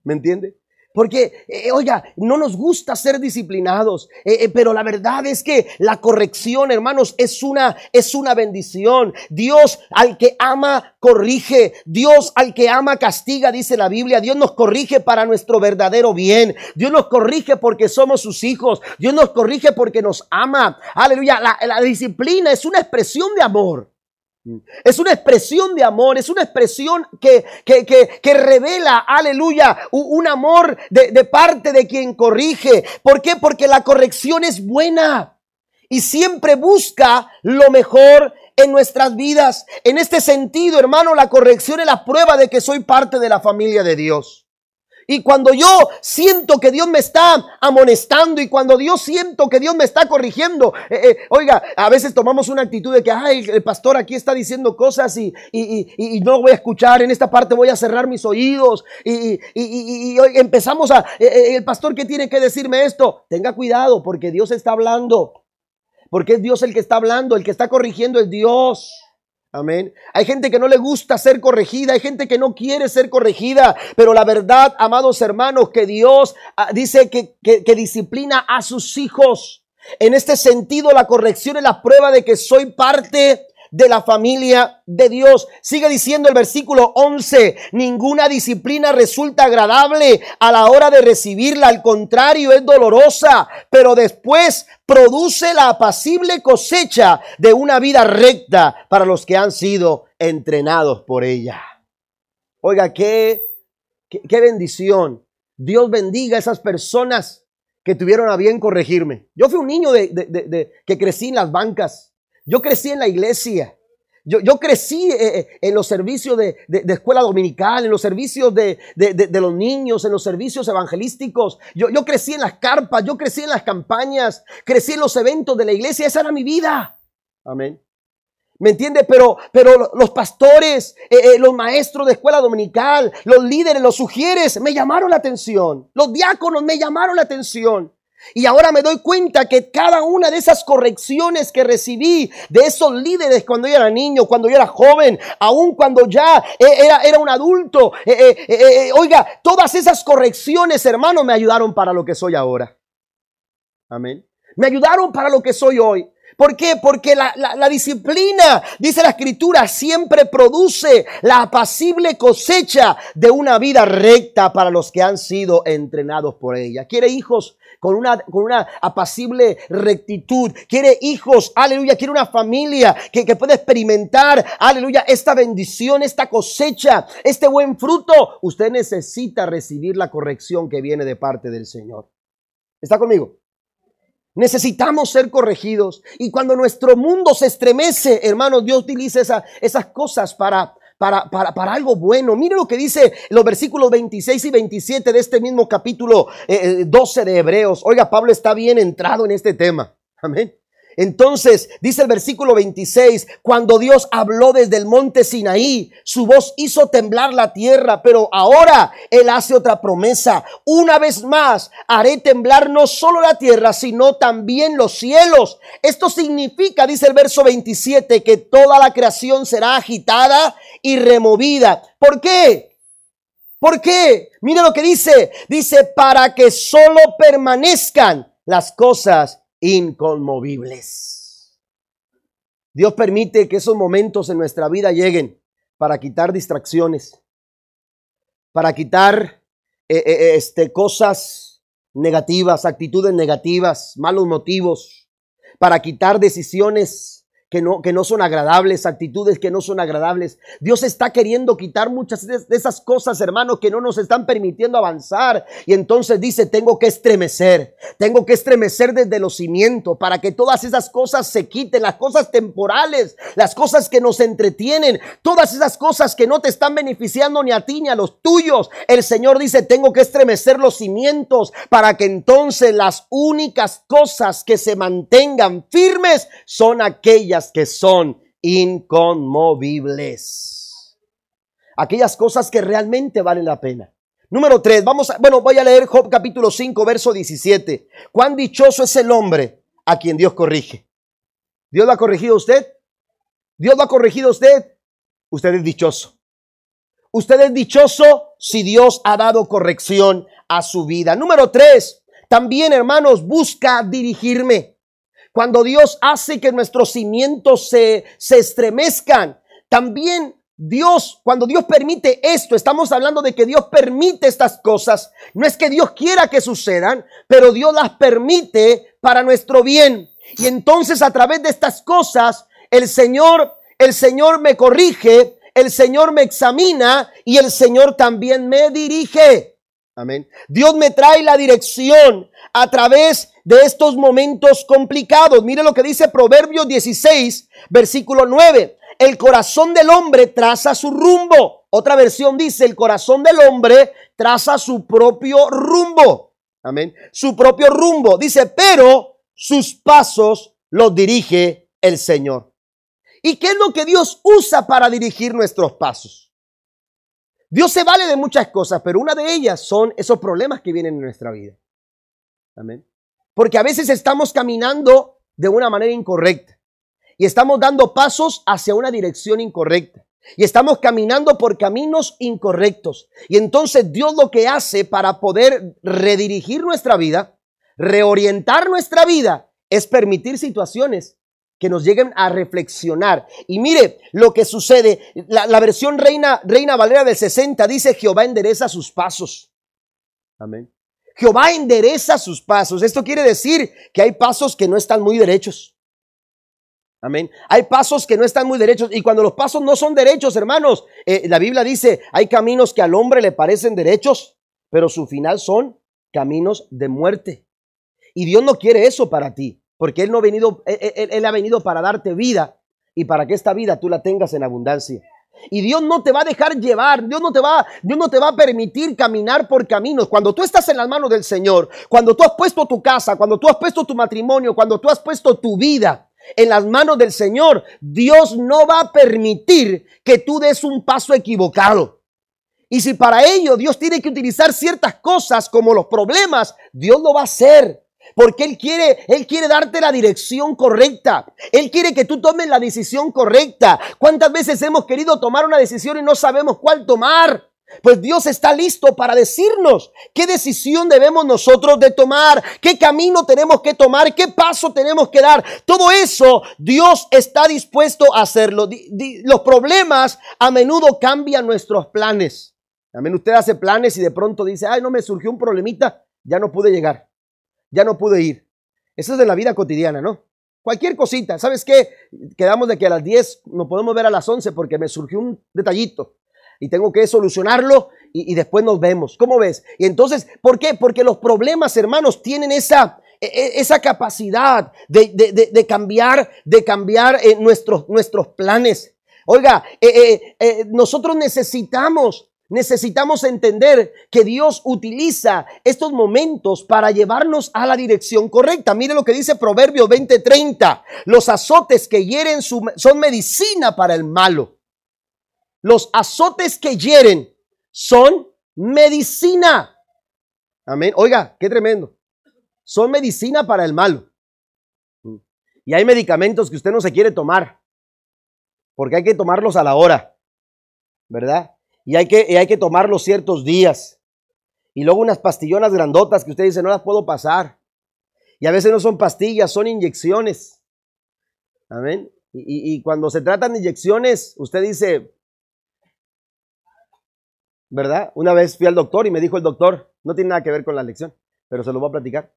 ¿Me entiende? Porque, eh, oiga, no nos gusta ser disciplinados, eh, eh, pero la verdad es que la corrección, hermanos, es una, es una bendición. Dios al que ama, corrige. Dios al que ama, castiga, dice la Biblia. Dios nos corrige para nuestro verdadero bien. Dios nos corrige porque somos sus hijos. Dios nos corrige porque nos ama. Aleluya. La disciplina es una expresión de amor. Es una expresión de amor, es una expresión que, que, revela, aleluya, un, amor de, de parte de quien corrige. ¿Por qué? Porque la corrección es buena y siempre busca lo mejor en nuestras vidas. En este sentido, hermano, la corrección es la prueba de que soy parte de la familia de Dios. Y cuando yo siento que Dios me está amonestando y cuando Dios siento que Dios me está corrigiendo, eh, eh, oiga, a veces tomamos una actitud de que, ay, el pastor aquí está diciendo cosas y, y, no lo voy a escuchar, en esta parte voy a cerrar mis oídos y, y empezamos a, eh, el pastor que tiene que decirme esto, tenga cuidado porque Dios está hablando, porque es Dios el que está hablando, el que está corrigiendo es Dios. Amén. Hay gente que no le gusta ser corregida, hay gente que no quiere ser corregida, pero la verdad, amados hermanos, que Dios ah, dice que, que, disciplina a sus hijos. En este sentido, la corrección es la prueba de que soy parte de la familia de Dios. Sigue diciendo el versículo 11, ninguna disciplina resulta agradable a la hora de recibirla, al contrario, es dolorosa, pero después produce la apacible cosecha de una vida recta para los que han sido entrenados por ella. Oiga, qué, qué, bendición. Dios bendiga a esas personas que tuvieron a bien corregirme. Yo fui un niño de, que crecí en las bancas. Yo crecí en la iglesia. Yo, yo crecí eh, eh, en los servicios de, escuela dominical, en los servicios de, los niños, en los servicios evangelísticos. Yo, yo crecí en las carpas, yo crecí en las campañas, crecí en los eventos de la iglesia. Esa era mi vida. Amén. ¿Me entiende? Pero, pero los pastores, eh, los maestros de escuela dominical, los líderes, los sugieres, me llamaron la atención. Los diáconos me llamaron la atención. Y ahora me doy cuenta que cada una de esas correcciones que recibí de esos líderes cuando yo era niño, cuando yo era joven, aún cuando ya eh, era, era un adulto, eh, eh, oiga, todas esas correcciones, hermano, me ayudaron para lo que soy ahora. Amén. Me ayudaron para lo que soy hoy. ¿Por qué? Porque la, disciplina, dice la escritura, siempre produce la apacible cosecha de una vida recta para los que han sido entrenados por ella. Quiere hijos con una, con una apacible rectitud. Quiere hijos, aleluya. Quiere una familia que, que pueda experimentar, aleluya, esta bendición, esta cosecha, este buen fruto. Usted necesita recibir la corrección que viene de parte del Señor. ¿Está conmigo? Necesitamos ser corregidos. Y cuando nuestro mundo se estremece, hermanos, Dios utiliza esas cosas para, para, para, para, algo bueno. Mire lo que dice los versículos 26 y 27 de este mismo capítulo 12 eh, de Hebreos. Oiga, Pablo está bien entrado en este tema. Amén. Entonces, dice el versículo 26, cuando Dios habló desde el monte Sinaí, su voz hizo temblar la tierra, pero ahora Él hace otra promesa. Una vez más, haré temblar no solo la tierra, sino también los cielos. Esto significa, dice el verso 27, que toda la creación será agitada y removida. ¿Por qué? ¿Por qué? Mira lo que dice. Dice, para que solo permanezcan las cosas inconmovibles. Dios permite que esos momentos en nuestra vida lleguen para quitar distracciones, para quitar eh, eh, eh, este, cosas negativas, actitudes negativas, malos motivos, para quitar decisiones que no, que no son agradables, actitudes que no son agradables. Dios está queriendo quitar muchas de esas cosas, hermano, que no nos están permitiendo avanzar. Y entonces dice, tengo que estremecer, tengo que estremecer desde los cimientos para que todas esas cosas se quiten, las cosas temporales, las cosas que nos entretienen, todas esas cosas que no te están beneficiando ni a ti ni a los tuyos. El Señor dice, tengo que estremecer los cimientos para que entonces las únicas cosas que se mantengan firmes son aquellas que son inconmovibles. Aquellas cosas que realmente valen la pena. Número 3, vamos a, bueno, voy a leer Job capítulo 5, verso 17. Cuán dichoso es el hombre a quien Dios corrige. ¿Dios lo ha corregido a usted? ¿Dios lo ha corregido a usted? Usted es dichoso. Usted es dichoso si Dios ha dado corrección a su vida. Número 3, también hermanos, busca dirigirme. Cuando Dios hace que nuestros cimientos se, se estremezcan, también Dios, cuando Dios permite esto, estamos hablando de que Dios permite estas cosas. No es que Dios quiera que sucedan, pero Dios las permite para nuestro bien. Y entonces a través de estas cosas, el Señor, el Señor me corrige, el Señor me examina y el Señor también me dirige. Amén. Dios me trae la dirección a través de estos momentos complicados. Mire lo que dice Proverbios 16, versículo 9. El corazón del hombre traza su rumbo. Otra versión dice, el corazón del hombre traza su propio rumbo. Amén. Su propio rumbo. Dice, pero sus pasos los dirige el Señor. ¿Y qué es lo que Dios usa para dirigir nuestros pasos? Dios se vale de muchas cosas, pero una de ellas son esos problemas que vienen en nuestra vida. Amén. Porque a veces estamos caminando de una manera incorrecta y estamos dando pasos hacia una dirección incorrecta. Y estamos caminando por caminos incorrectos. Y entonces Dios lo que hace para poder redirigir nuestra vida, reorientar nuestra vida, es permitir situaciones que nos lleguen a reflexionar. Y mire lo que sucede. La, versión Reina, Reina Valera del 60 dice, Jehová endereza sus pasos. Amén. Jehová endereza sus pasos. Esto quiere decir que hay pasos que no están muy derechos. Amén. Hay pasos que no están muy derechos. Y cuando los pasos no son derechos, hermanos, eh, la Biblia dice, hay caminos que al hombre le parecen derechos, pero su final son caminos de muerte. Y Dios no quiere eso para ti. Porque Él no ha venido, él, ha venido para darte vida y para que esta vida tú la tengas en abundancia. Y Dios no te va a dejar llevar, Dios no te va, Dios no te va a permitir caminar por caminos. Cuando tú estás en las manos del Señor, cuando tú has puesto tu casa, cuando tú has puesto tu matrimonio, cuando tú has puesto tu vida en las manos del Señor, Dios no va a permitir que tú des un paso equivocado. Y si para ello Dios tiene que utilizar ciertas cosas como los problemas, Dios lo va a hacer. Porque Él quiere, Él quiere darte la dirección correcta. Él quiere que tú tomes la decisión correcta. ¿Cuántas veces hemos querido tomar una decisión y no sabemos cuál tomar? Pues Dios está listo para decirnos qué decisión debemos nosotros de tomar, qué camino tenemos que tomar, qué paso tenemos que dar. Todo eso Dios está dispuesto a hacerlo. Los problemas a menudo cambian nuestros planes. Amén, usted hace planes y de pronto dice, ay, no me surgió un problemita, ya no pude llegar ya no pude ir. Eso es de la vida cotidiana, ¿no? Cualquier cosita. ¿Sabes qué? Quedamos de que a las 10 nos podemos ver a las 11 porque me surgió un detallito y tengo que solucionarlo y, después nos vemos. ¿Cómo ves? Y entonces, ¿por qué? Porque los problemas, hermanos, tienen esa, e, e, esa capacidad de, cambiar, de cambiar eh, nuestros, nuestros planes. Oiga, eh, eh, nosotros necesitamos Necesitamos entender que Dios utiliza estos momentos para llevarnos a la dirección correcta. Mire lo que dice Proverbio 20:30. Los azotes que hieren son medicina para el malo. Los azotes que hieren son medicina. Amén. Oiga, qué tremendo. Son medicina para el malo. Y hay medicamentos que usted no se quiere tomar. Porque hay que tomarlos a la hora. ¿Verdad? Y hay que, hay que tomarlo ciertos días. Y luego unas pastillonas grandotas que usted dice, no las puedo pasar. Y a veces no son pastillas, son inyecciones. Amén. Y, y, cuando se tratan de inyecciones, usted dice, ¿verdad? Una vez fui al doctor y me dijo el doctor, no tiene nada que ver con la lección, pero se lo voy a platicar.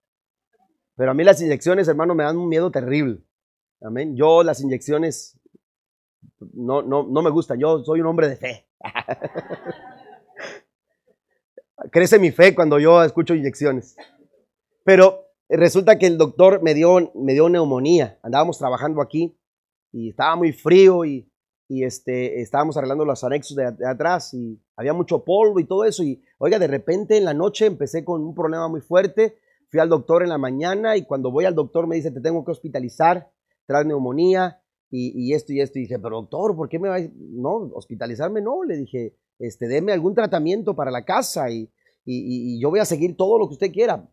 Pero a mí las inyecciones, hermano, me dan un miedo terrible. Amén. Yo las inyecciones no, no, no me gustan. Yo soy un hombre de fe. (laughs) Crece mi fe cuando yo escucho inyecciones. Pero resulta que el doctor me dio, me dio neumonía. Andábamos trabajando aquí y estaba muy frío y, este, estábamos arreglando los anexos de, atrás y había mucho polvo y todo eso. Y oiga, de repente en la noche empecé con un problema muy fuerte. Fui al doctor en la mañana y cuando voy al doctor me dice, te tengo que hospitalizar, tras neumonía y, esto y esto. Y dije, pero doctor, ¿por qué me va a... No, hospitalizarme no. Le dije, este, deme algún tratamiento para la casa y, y, yo voy a seguir todo lo que usted quiera.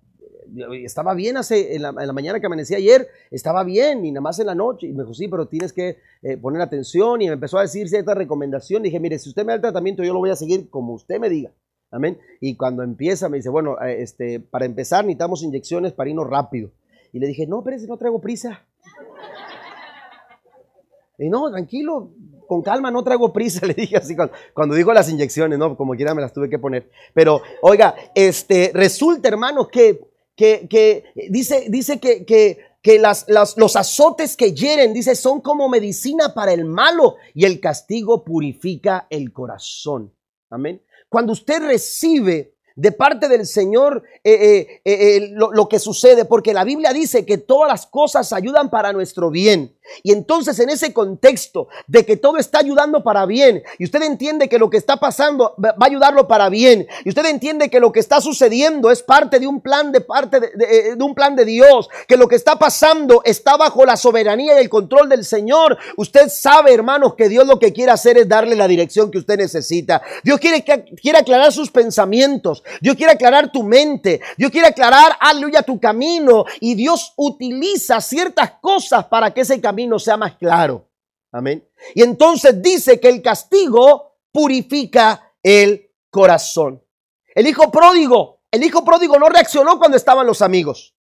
Estaba bien hace, en la, mañana que amanecí ayer, estaba bien y nada más en la noche. Y me dijo, sí, pero tienes que eh, poner atención. Y me empezó a decir cierta recomendación. Dije, mire, si usted me da el tratamiento, yo lo voy a seguir como usted me diga. Amén. Y cuando empieza, me dice, bueno, eh, este, para empezar necesitamos inyecciones para irnos rápido. Y le dije, no, pero si no traigo prisa. Y no, tranquilo, con calma, no traigo prisa, (laughs) le dije así cuando, dijo las inyecciones, ¿no? Como quiera me las tuve que poner. Pero, oiga, este, resulta, hermano, que, que, dice, dice que, que, que los azotes que hieren, dice, son como medicina para el malo y el castigo purifica el corazón. Amén. Cuando usted recibe de parte del Señor eh, eh, eh, lo, que sucede, porque la Biblia dice que todas las cosas ayudan para nuestro bien. Y entonces en ese contexto de que todo está ayudando para bien, y usted entiende que lo que está pasando va a ayudarlo para bien, y usted entiende que lo que está sucediendo es parte de un plan de parte de, un plan de Dios, que lo que está pasando está bajo la soberanía y el control del Señor. Usted sabe, hermanos, que Dios lo que quiere hacer es darle la dirección que usted necesita. Dios quiere, quiere aclarar sus pensamientos. Dios quiere aclarar tu mente. Dios quiere aclarar, aleluya, tu camino. Y Dios utiliza ciertas cosas para que ese camino sea más claro. Amén. Y entonces dice que el castigo purifica el corazón. El hijo pródigo, el hijo pródigo no reaccionó cuando estaban los amigos.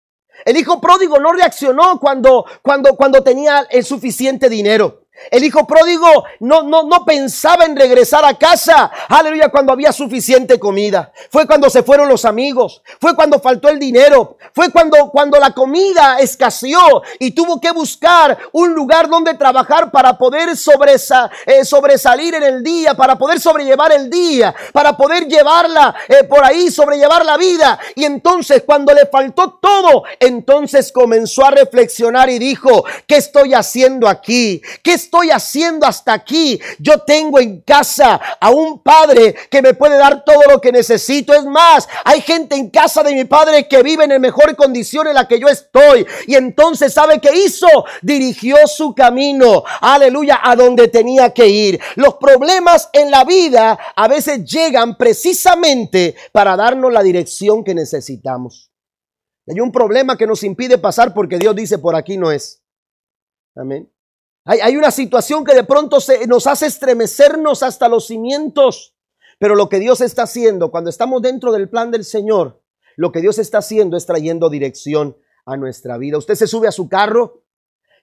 El hijo pródigo no reaccionó cuando, cuando, cuando tenía el suficiente dinero. El hijo pródigo no, no, no pensaba en regresar a casa. Aleluya, cuando había suficiente comida. Fue cuando se fueron los amigos. Fue cuando faltó el dinero. Fue cuando, cuando la comida escaseó y tuvo que buscar un lugar donde trabajar para poder eh, sobresalir en el día, para poder sobrellevar el día, para poder llevarla eh, por ahí, sobrellevar la vida. Y entonces cuando le faltó todo, entonces comenzó a reflexionar y dijo, ¿qué estoy haciendo aquí? ¿Qué estoy haciendo hasta aquí? Yo tengo en casa a un padre que me puede dar todo lo que necesito. Es más, hay gente en casa de mi padre que vive en el mejor condición en la que yo estoy. Y entonces, ¿sabe qué hizo? Dirigió su camino, aleluya, a donde tenía que ir. Los problemas en la vida a veces llegan precisamente para darnos la dirección que necesitamos. Hay un problema que nos impide pasar porque Dios dice por aquí no es. Amén. Hay, una situación que de pronto se, nos hace estremecernos hasta los cimientos. Pero lo que Dios está haciendo cuando estamos dentro del plan del Señor, lo que Dios está haciendo es trayendo dirección a nuestra vida. Usted se sube a su carro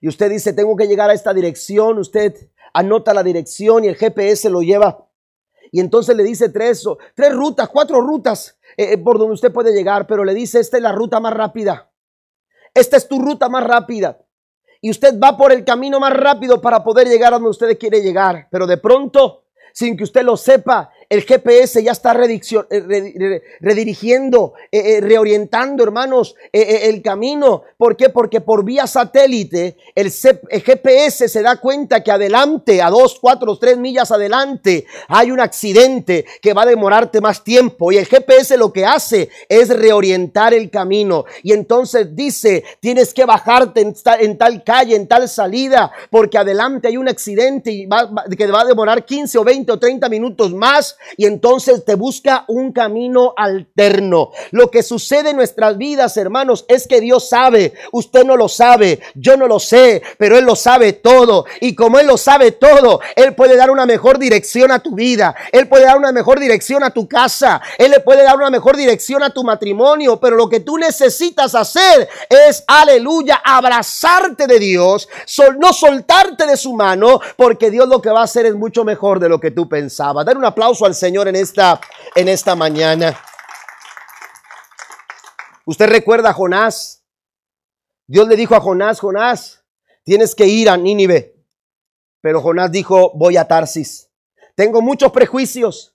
y usted dice, tengo que llegar a esta dirección. Usted anota la dirección y el GPS lo lleva. Y entonces le dice tres, tres rutas, cuatro rutas eh, eh, por donde usted puede llegar, pero le dice, esta es la ruta más rápida. Esta es tu ruta más rápida y usted va por el camino más rápido para poder llegar a donde usted quiere llegar. Pero de pronto, sin que usted lo sepa, el GPS ya está eh, redirigiendo, eh, eh, reorientando, hermanos, el camino. ¿Por qué? Porque por vía satélite el, GPS se da cuenta que adelante, a dos, cuatro, tres millas adelante, hay un accidente que va a demorarte más tiempo. Y el GPS lo que hace es reorientar el camino. Y entonces dice, tienes que bajarte en, tal calle, en tal salida, porque adelante hay un accidente y que va a demorar 15 o 20 o 30 minutos más y entonces te busca un camino alterno. Lo que sucede en nuestras vidas, hermanos, es que Dios sabe, usted no lo sabe, yo no lo sé, pero Él lo sabe todo. Y como Él lo sabe todo, Él puede dar una mejor dirección a tu vida, Él puede dar una mejor dirección a tu casa, Él le puede dar una mejor dirección a tu matrimonio, pero lo que tú necesitas hacer es, aleluya, abrazarte de Dios, no soltarte de su mano, porque Dios lo que va a hacer es mucho mejor de lo que tú pensabas. Dar un aplauso al Señor en esta, en esta mañana. Usted recuerda a Jonás. Dios le dijo a Jonás, Jonás, tienes que ir a Nínive. Pero Jonás dijo, voy a Tarsis. Tengo muchos prejuicios.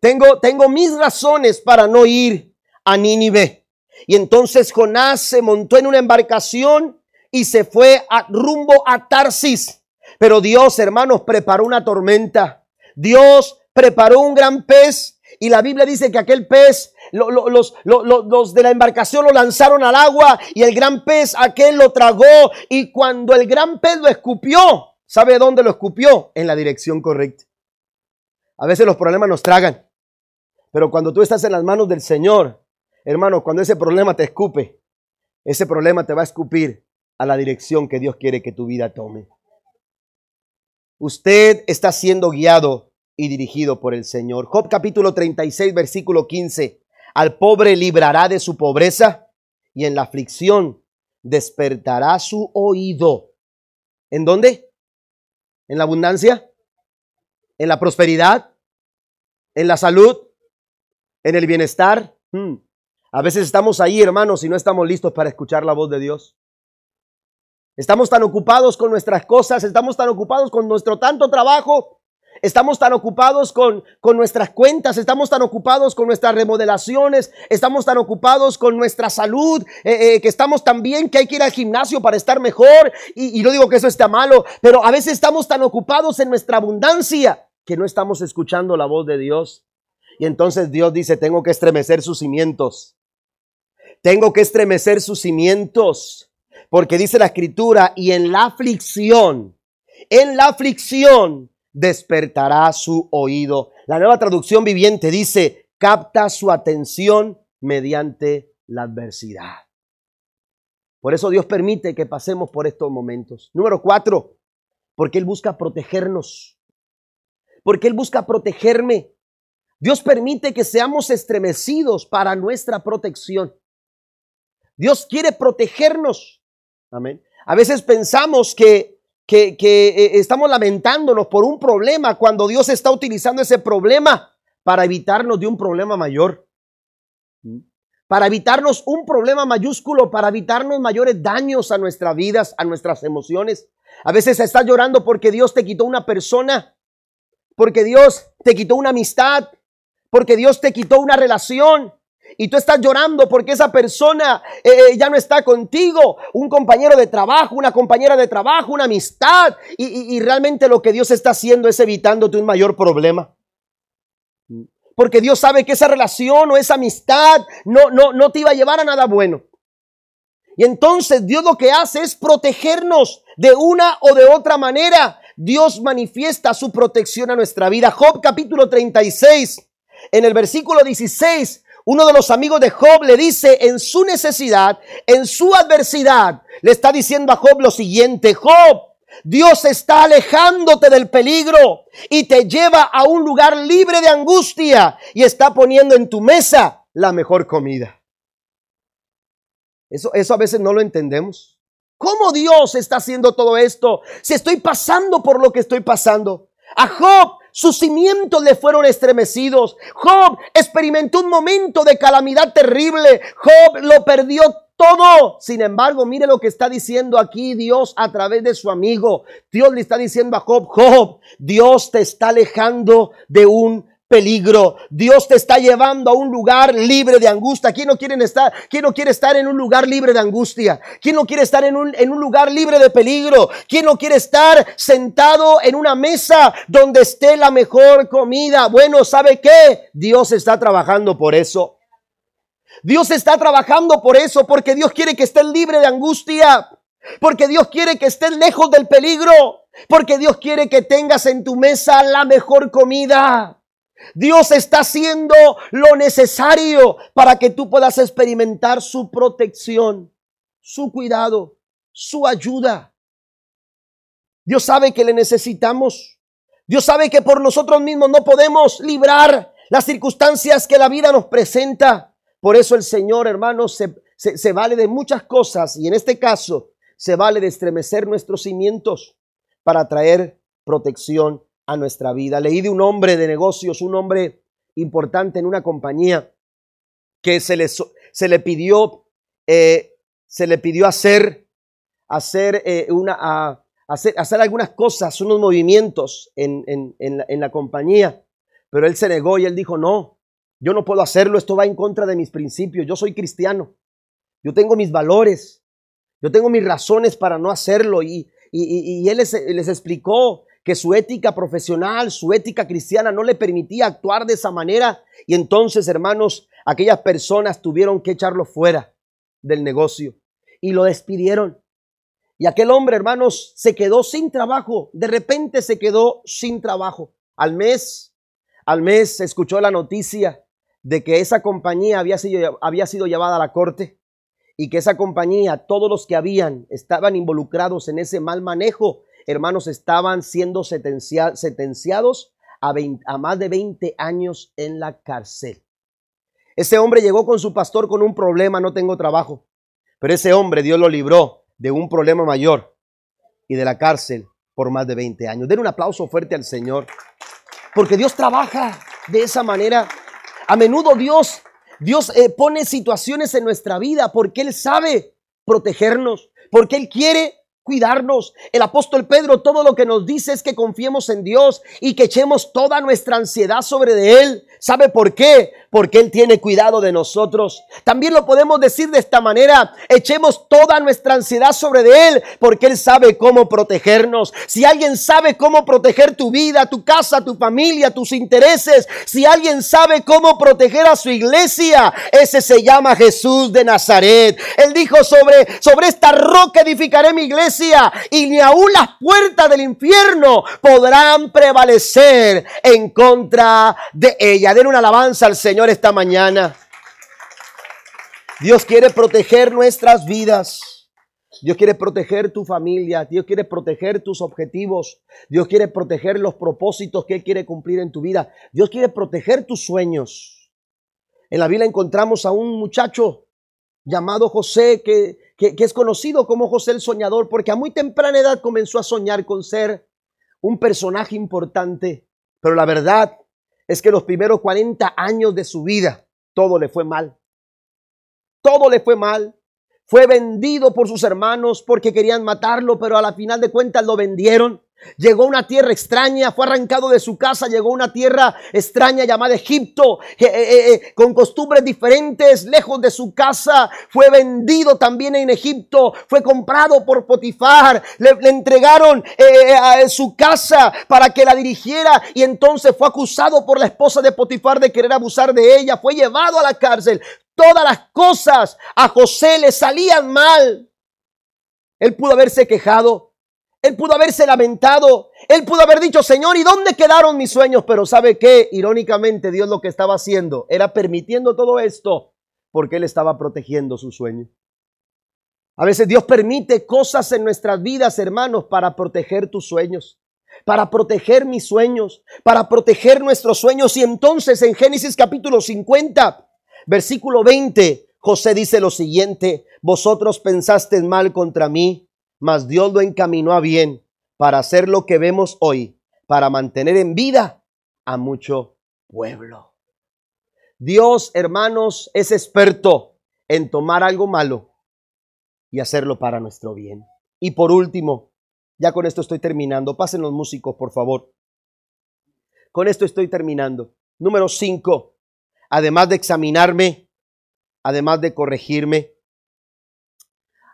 Tengo, tengo mis razones para no ir a Nínive. Y entonces Jonás se montó en una embarcación y se fue a, rumbo a Tarsis. Pero Dios, hermanos, preparó una tormenta. Dios preparó un gran pez y la Biblia dice que aquel pez, los, los, de la embarcación lo lanzaron al agua y el gran pez aquel lo tragó y cuando el gran pez lo escupió, ¿sabe dónde lo escupió? En la dirección correcta. A veces los problemas nos tragan, pero cuando tú estás en las manos del Señor, hermano, cuando ese problema te escupe, ese problema te va a escupir a la dirección que Dios quiere que tu vida tome. Usted está siendo guiado y dirigido por el Señor. Job capítulo 36, versículo 15. Al pobre librará de su pobreza y en la aflicción despertará su oído. ¿En dónde? ¿En la abundancia? ¿En la prosperidad? ¿En la salud? ¿En el bienestar? Hmm. A veces estamos ahí, hermanos, y no estamos listos para escuchar la voz de Dios. Estamos tan ocupados con nuestras cosas, estamos tan ocupados con nuestro tanto trabajo Estamos tan ocupados con, con, nuestras cuentas, estamos tan ocupados con nuestras remodelaciones, estamos tan ocupados con nuestra salud, eh, eh, que estamos tan bien que hay que ir al gimnasio para estar mejor. Y, y no digo que eso esté malo, pero a veces estamos tan ocupados en nuestra abundancia que no estamos escuchando la voz de Dios. Y entonces Dios dice, tengo que estremecer sus cimientos. Tengo que estremecer sus cimientos. Porque dice la escritura, y en la aflicción, en la aflicción, despertará su oído. La nueva traducción viviente dice, capta su atención mediante la adversidad. Por eso Dios permite que pasemos por estos momentos. Número cuatro, porque Él busca protegernos. Porque Él busca protegerme. Dios permite que seamos estremecidos para nuestra protección. Dios quiere protegernos. Amén. A veces pensamos que, que, eh, estamos lamentándonos por un problema cuando Dios está utilizando ese problema para evitarnos de un problema mayor. Para evitarnos un problema mayúsculo, para evitarnos mayores daños a nuestras vidas, a nuestras emociones. A veces estás llorando porque Dios te quitó una persona, porque Dios te quitó una amistad, porque Dios te quitó una relación, y tú estás llorando porque esa persona eh, eh, ya no está contigo, un compañero de trabajo, una compañera de trabajo, una amistad, y, realmente lo que Dios está haciendo es evitándote un mayor problema. Porque Dios sabe que esa relación o esa amistad no, no, no te iba a llevar a nada bueno. Y entonces Dios lo que hace es protegernos de una o de otra manera. Dios manifiesta su protección a nuestra vida. Job capítulo 36, en el versículo 16, uno de los amigos de Job le dice en su necesidad, en su adversidad, le está diciendo a Job lo siguiente, Job, Dios está alejándote del peligro y te lleva a un lugar libre de angustia y está poniendo en tu mesa la mejor comida. Eso, eso a veces no lo entendemos. ¿Cómo Dios está haciendo todo esto? Si estoy pasando por lo que estoy pasando. A Job sus cimientos le fueron estremecidos. Job experimentó un momento de calamidad terrible. Job lo perdió todo. Sin embargo, mire lo que está diciendo aquí Dios a través de su amigo. Dios le está diciendo a Job, Job, Dios te está alejando de un peligro. Dios te está llevando a un lugar libre de angustia. ¿Quién no quiere estar? ¿Quién no quiere estar en un lugar libre de angustia? ¿Quién no quiere estar en un, en un lugar libre de peligro? ¿Quién no quiere estar sentado en una mesa donde esté la mejor comida? Bueno, ¿sabe qué? Dios está trabajando por eso. Dios está trabajando por eso, porque Dios quiere que estés libre de angustia, porque Dios quiere que estés lejos del peligro, porque Dios quiere que tengas en tu mesa la mejor comida. Dios está haciendo lo necesario para que tú puedas experimentar su protección, su cuidado, su ayuda. Dios sabe que le necesitamos. Dios sabe que por nosotros mismos no podemos librar las circunstancias que la vida nos presenta. Por eso el Señor, hermanos, se, se vale de muchas cosas y en este caso se vale de estremecer nuestros cimientos para traer protección a nuestra vida. Leí de un hombre de negocios, un hombre importante en una compañía, que se le, se le pidió, eh, se le pidió hacer, hacer, eh, una, hacer, hacer algunas cosas, unos movimientos en, en, la, en la compañía, pero él se negó y él dijo, no, yo no puedo hacerlo, esto va en contra de mis principios, yo soy cristiano, yo tengo mis valores, yo tengo mis razones para no hacerlo y, y, y él les, les, explicó que su ética profesional, su ética cristiana no le permitía actuar de esa manera. Y entonces, hermanos, aquellas personas tuvieron que echarlo fuera del negocio y lo despidieron. Y aquel hombre, hermanos, se quedó sin trabajo. De repente se quedó sin trabajo. Al mes, al mes escuchó la noticia de que esa compañía había sido, había sido llevada a la corte y que esa compañía, todos los que habían, estaban involucrados en ese mal manejo hermanos, estaban siendo sentenciados a, a más de 20 años en la cárcel. Ese hombre llegó con su pastor con un problema, no tengo trabajo. Pero ese hombre Dios lo libró de un problema mayor y de la cárcel por más de 20 años. Den un aplauso fuerte al Señor. Porque Dios trabaja de esa manera. A menudo Dios, Dios eh, pone situaciones en nuestra vida porque Él sabe protegernos, porque Él quiere cuidarnos. El apóstol Pedro todo lo que nos dice es que confiemos en Dios y que echemos toda nuestra ansiedad sobre de Él. ¿Sabe por qué? Porque Él tiene cuidado de nosotros. También lo podemos decir de esta manera, echemos toda nuestra ansiedad sobre de Él, porque Él sabe cómo protegernos. Si alguien sabe cómo proteger tu vida, tu casa, tu familia, tus intereses, si alguien sabe cómo proteger a su iglesia, ese se llama Jesús de Nazaret. Él dijo sobre, sobre esta roca edificaré mi iglesia y ni aún las puertas del infierno podrán prevalecer en contra de ella. Den una alabanza al Señor esta mañana. Dios quiere proteger nuestras vidas. Dios quiere proteger tu familia. Dios quiere proteger tus objetivos. Dios quiere proteger los propósitos que Él quiere cumplir en tu vida. Dios quiere proteger tus sueños. En la Biblia encontramos a un muchacho llamado José, que, que, es conocido como José el Soñador, porque a muy temprana edad comenzó a soñar con ser un personaje importante. Pero la verdad es que los primeros 40 años de su vida, todo le fue mal. Todo le fue mal. Fue vendido por sus hermanos porque querían matarlo, pero a la final de cuentas lo vendieron. Llegó a una tierra extraña, fue arrancado de su casa, llegó a una tierra extraña llamada Egipto, eh, eh, eh, con costumbres diferentes, lejos de su casa. Fue vendido también en Egipto, fue comprado por Potifar, le, le entregaron a su casa para que la dirigiera y entonces fue acusado por la esposa de Potifar de querer abusar de ella, fue llevado a la cárcel. Todas las cosas a José le salían mal. Él pudo haberse quejado, él pudo haberse lamentado. Él pudo haber dicho, Señor, ¿y dónde quedaron mis sueños? Pero ¿sabe qué? Irónicamente, Dios lo que estaba haciendo era permitiendo todo esto porque Él estaba protegiendo su sueño. A veces Dios permite cosas en nuestras vidas, hermanos, para proteger tus sueños, para proteger mis sueños, para proteger nuestros sueños. Y entonces en Génesis capítulo 50, versículo 20, José dice lo siguiente, vosotros pensaste mal contra mí mas Dios lo encaminó a bien para hacer lo que vemos hoy, para mantener en vida a mucho pueblo. Dios, hermanos, es experto en tomar algo malo y hacerlo para nuestro bien. Y por último, ya con esto estoy terminando. Pasen los músicos, por favor. Con esto estoy terminando. Número cinco, además de examinarme, además de corregirme,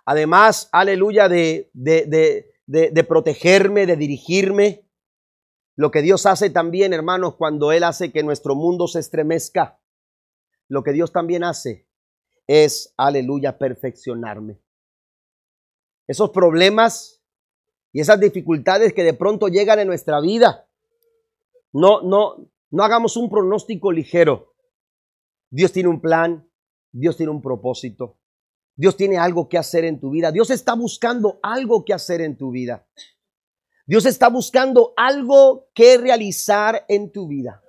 además, aleluya, de, de, de, protegerme, de dirigirme. Lo que Dios hace también, hermanos, cuando Él hace que nuestro mundo se estremezca, lo que Dios también hace es, aleluya, perfeccionarme. Esos problemas y esas dificultades que de pronto llegan en nuestra vida, no, no, no hagamos un pronóstico ligero. Dios tiene un plan, Dios tiene un propósito. Dios tiene algo que hacer en tu vida. Dios está buscando algo que hacer en tu vida. Dios está buscando algo que realizar en tu vida.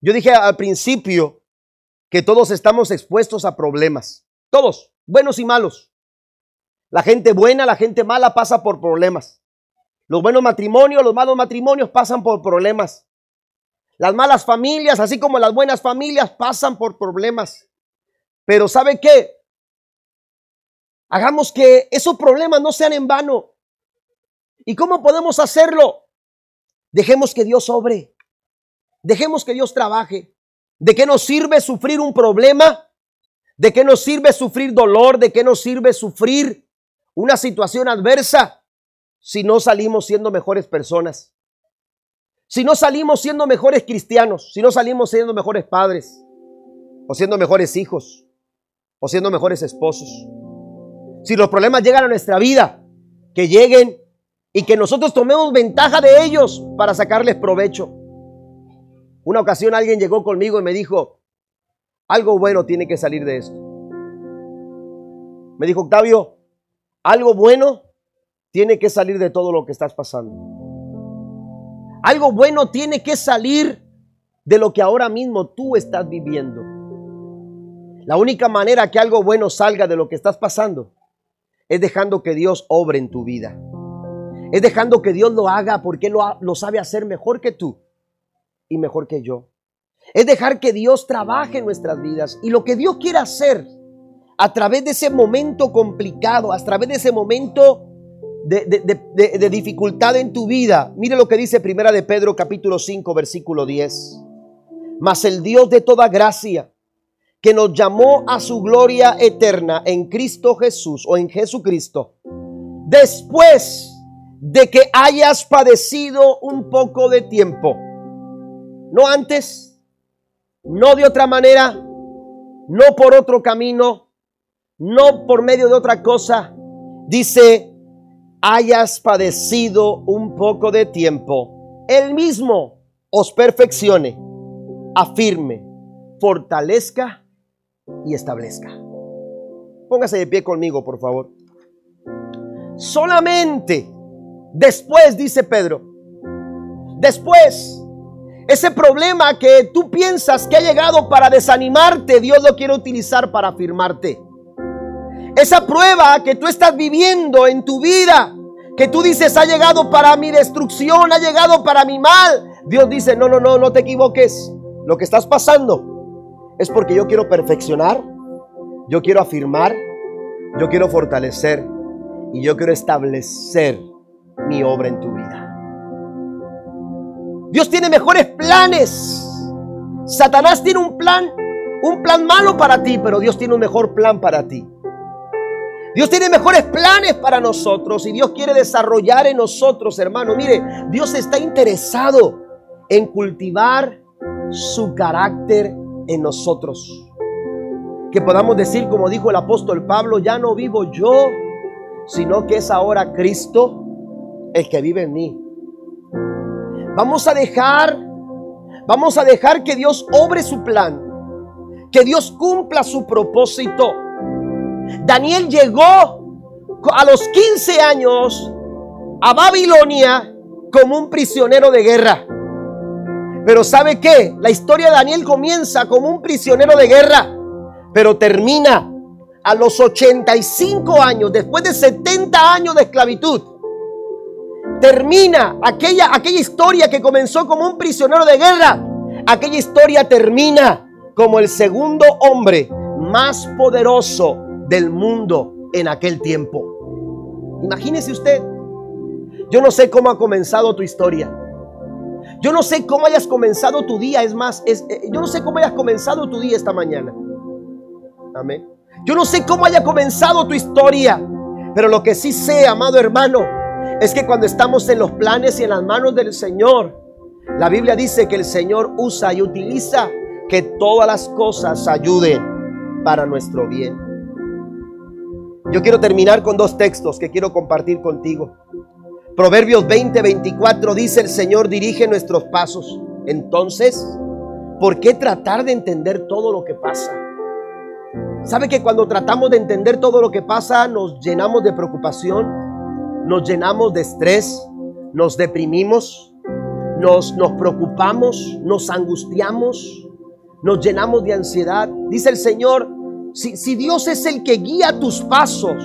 Yo dije al principio que todos estamos expuestos a problemas. Todos, buenos y malos. La gente buena, la gente mala pasa por problemas. Los buenos matrimonios, los malos matrimonios pasan por problemas. Las malas familias, así como las buenas familias, pasan por problemas. Pero ¿sabe qué? Hagamos que esos problemas no sean en vano. ¿Y cómo podemos hacerlo? Dejemos que Dios obre. Dejemos que Dios trabaje. ¿De qué nos sirve sufrir un problema? ¿De qué nos sirve sufrir dolor? ¿De qué nos sirve sufrir una situación adversa si no salimos siendo mejores personas? Si no salimos siendo mejores cristianos, si no salimos siendo mejores padres, o siendo mejores hijos, o siendo mejores esposos. Si los problemas llegan a nuestra vida, que lleguen y que nosotros tomemos ventaja de ellos para sacarles provecho. Una ocasión alguien llegó conmigo y me dijo, algo bueno tiene que salir de esto. Me dijo, Octavio, algo bueno tiene que salir de todo lo que estás pasando. Algo bueno tiene que salir de lo que ahora mismo tú estás viviendo. La única manera que algo bueno salga de lo que estás pasando es dejando que Dios obre en tu vida. Es dejando que Dios lo haga porque lo, lo sabe hacer mejor que tú y mejor que yo. Es dejar que Dios trabaje en nuestras vidas y lo que Dios quiere hacer a través de ese momento complicado, a través de ese momento de, de, dificultad en tu vida. Mire lo que dice Primera de Pedro capítulo 5 versículo 10. Mas el Dios de toda gracia, que nos llamó a su gloria eterna en Cristo Jesús o en Jesucristo, después de que hayas padecido un poco de tiempo. No antes, no de otra manera, no por otro camino, no por medio de otra cosa. Dice, hayas padecido un poco de tiempo. Él mismo os perfeccione, afirme, fortalezca y establezca. Póngase de pie conmigo, por favor. Solamente después, dice Pedro, después, ese problema que tú piensas que ha llegado para desanimarte, Dios lo quiere utilizar para afirmarte. Esa prueba que tú estás viviendo en tu vida, que tú dices ha llegado para mi destrucción, ha llegado para mi mal. Dios dice, no, no, no, no te equivoques. Lo que estás pasando es porque yo quiero perfeccionar, yo quiero afirmar, yo quiero fortalecer y yo quiero establecer mi obra en tu vida. Dios tiene mejores planes. Satanás tiene un plan, un plan malo para ti, pero Dios tiene un mejor plan para ti. Dios tiene mejores planes para nosotros y Dios quiere desarrollar en nosotros, hermano. Mire, Dios está interesado en cultivar su carácter en nosotros. Que podamos decir, como dijo el apóstol Pablo, ya no vivo yo, sino que es ahora Cristo el que vive en mí. Vamos a dejar, vamos a dejar que Dios obre su plan, que Dios cumpla su propósito. Daniel llegó a los 15 años a Babilonia como un prisionero de guerra. Pero ¿sabe qué? La historia de Daniel comienza como un prisionero de guerra, pero termina a los 85 años, después de 70 años de esclavitud. Termina aquella, aquella historia que comenzó como un prisionero de guerra. Aquella historia termina como el segundo hombre más poderoso del mundo en aquel tiempo. Imagínese usted. Yo no sé cómo ha comenzado tu historia. Yo no sé cómo hayas comenzado tu día. Es más, eh, yo no sé cómo hayas comenzado tu día esta mañana. Amén. Yo no sé cómo haya comenzado tu historia. Pero lo que sí sé, amado hermano, es que cuando estamos en los planes y en las manos del Señor, la Biblia dice que el Señor usa y utiliza que todas las cosas ayuden para nuestro bien. Yo quiero terminar con dos textos que quiero compartir contigo. Proverbios 20, 24 dice el Señor dirige nuestros pasos. Entonces, ¿por qué tratar de entender todo lo que pasa? ¿Sabe que cuando tratamos de entender todo lo que pasa nos llenamos de preocupación, nos llenamos de estrés, nos deprimimos, nos, nos preocupamos, nos angustiamos, nos llenamos de ansiedad? Dice el Señor, si, si Dios es el que guía tus pasos,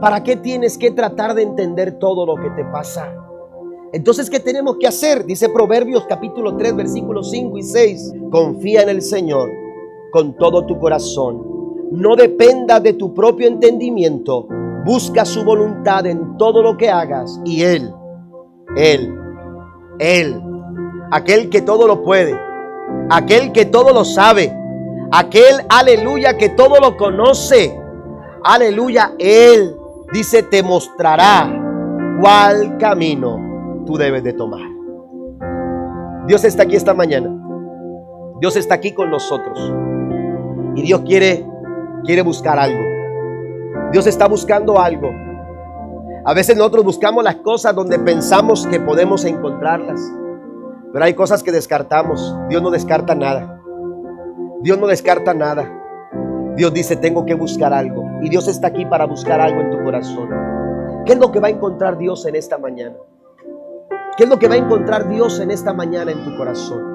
¿Para qué tienes que tratar de entender todo lo que te pasa? Entonces, ¿qué tenemos que hacer? Dice Proverbios capítulo 3, versículos 5 y 6. Confía en el Señor con todo tu corazón. No dependa de tu propio entendimiento. Busca su voluntad en todo lo que hagas. Y Él, Él, Él, aquel que todo lo puede, aquel que todo lo sabe, aquel, aleluya, que todo lo conoce. Aleluya, Él dice, te mostrará cuál camino tú debes de tomar. Dios está aquí esta mañana. Dios está aquí con nosotros. Y Dios quiere, quiere buscar algo. Dios está buscando algo. A veces nosotros buscamos las cosas donde pensamos que podemos encontrarlas. Pero hay cosas que descartamos. Dios no descarta nada. Dios no descarta nada. Dios dice, tengo que buscar algo. Y Dios está aquí para buscar algo en tu corazón. ¿Qué es lo que va a encontrar Dios en esta mañana? ¿Qué es lo que va a encontrar Dios en esta mañana en tu corazón?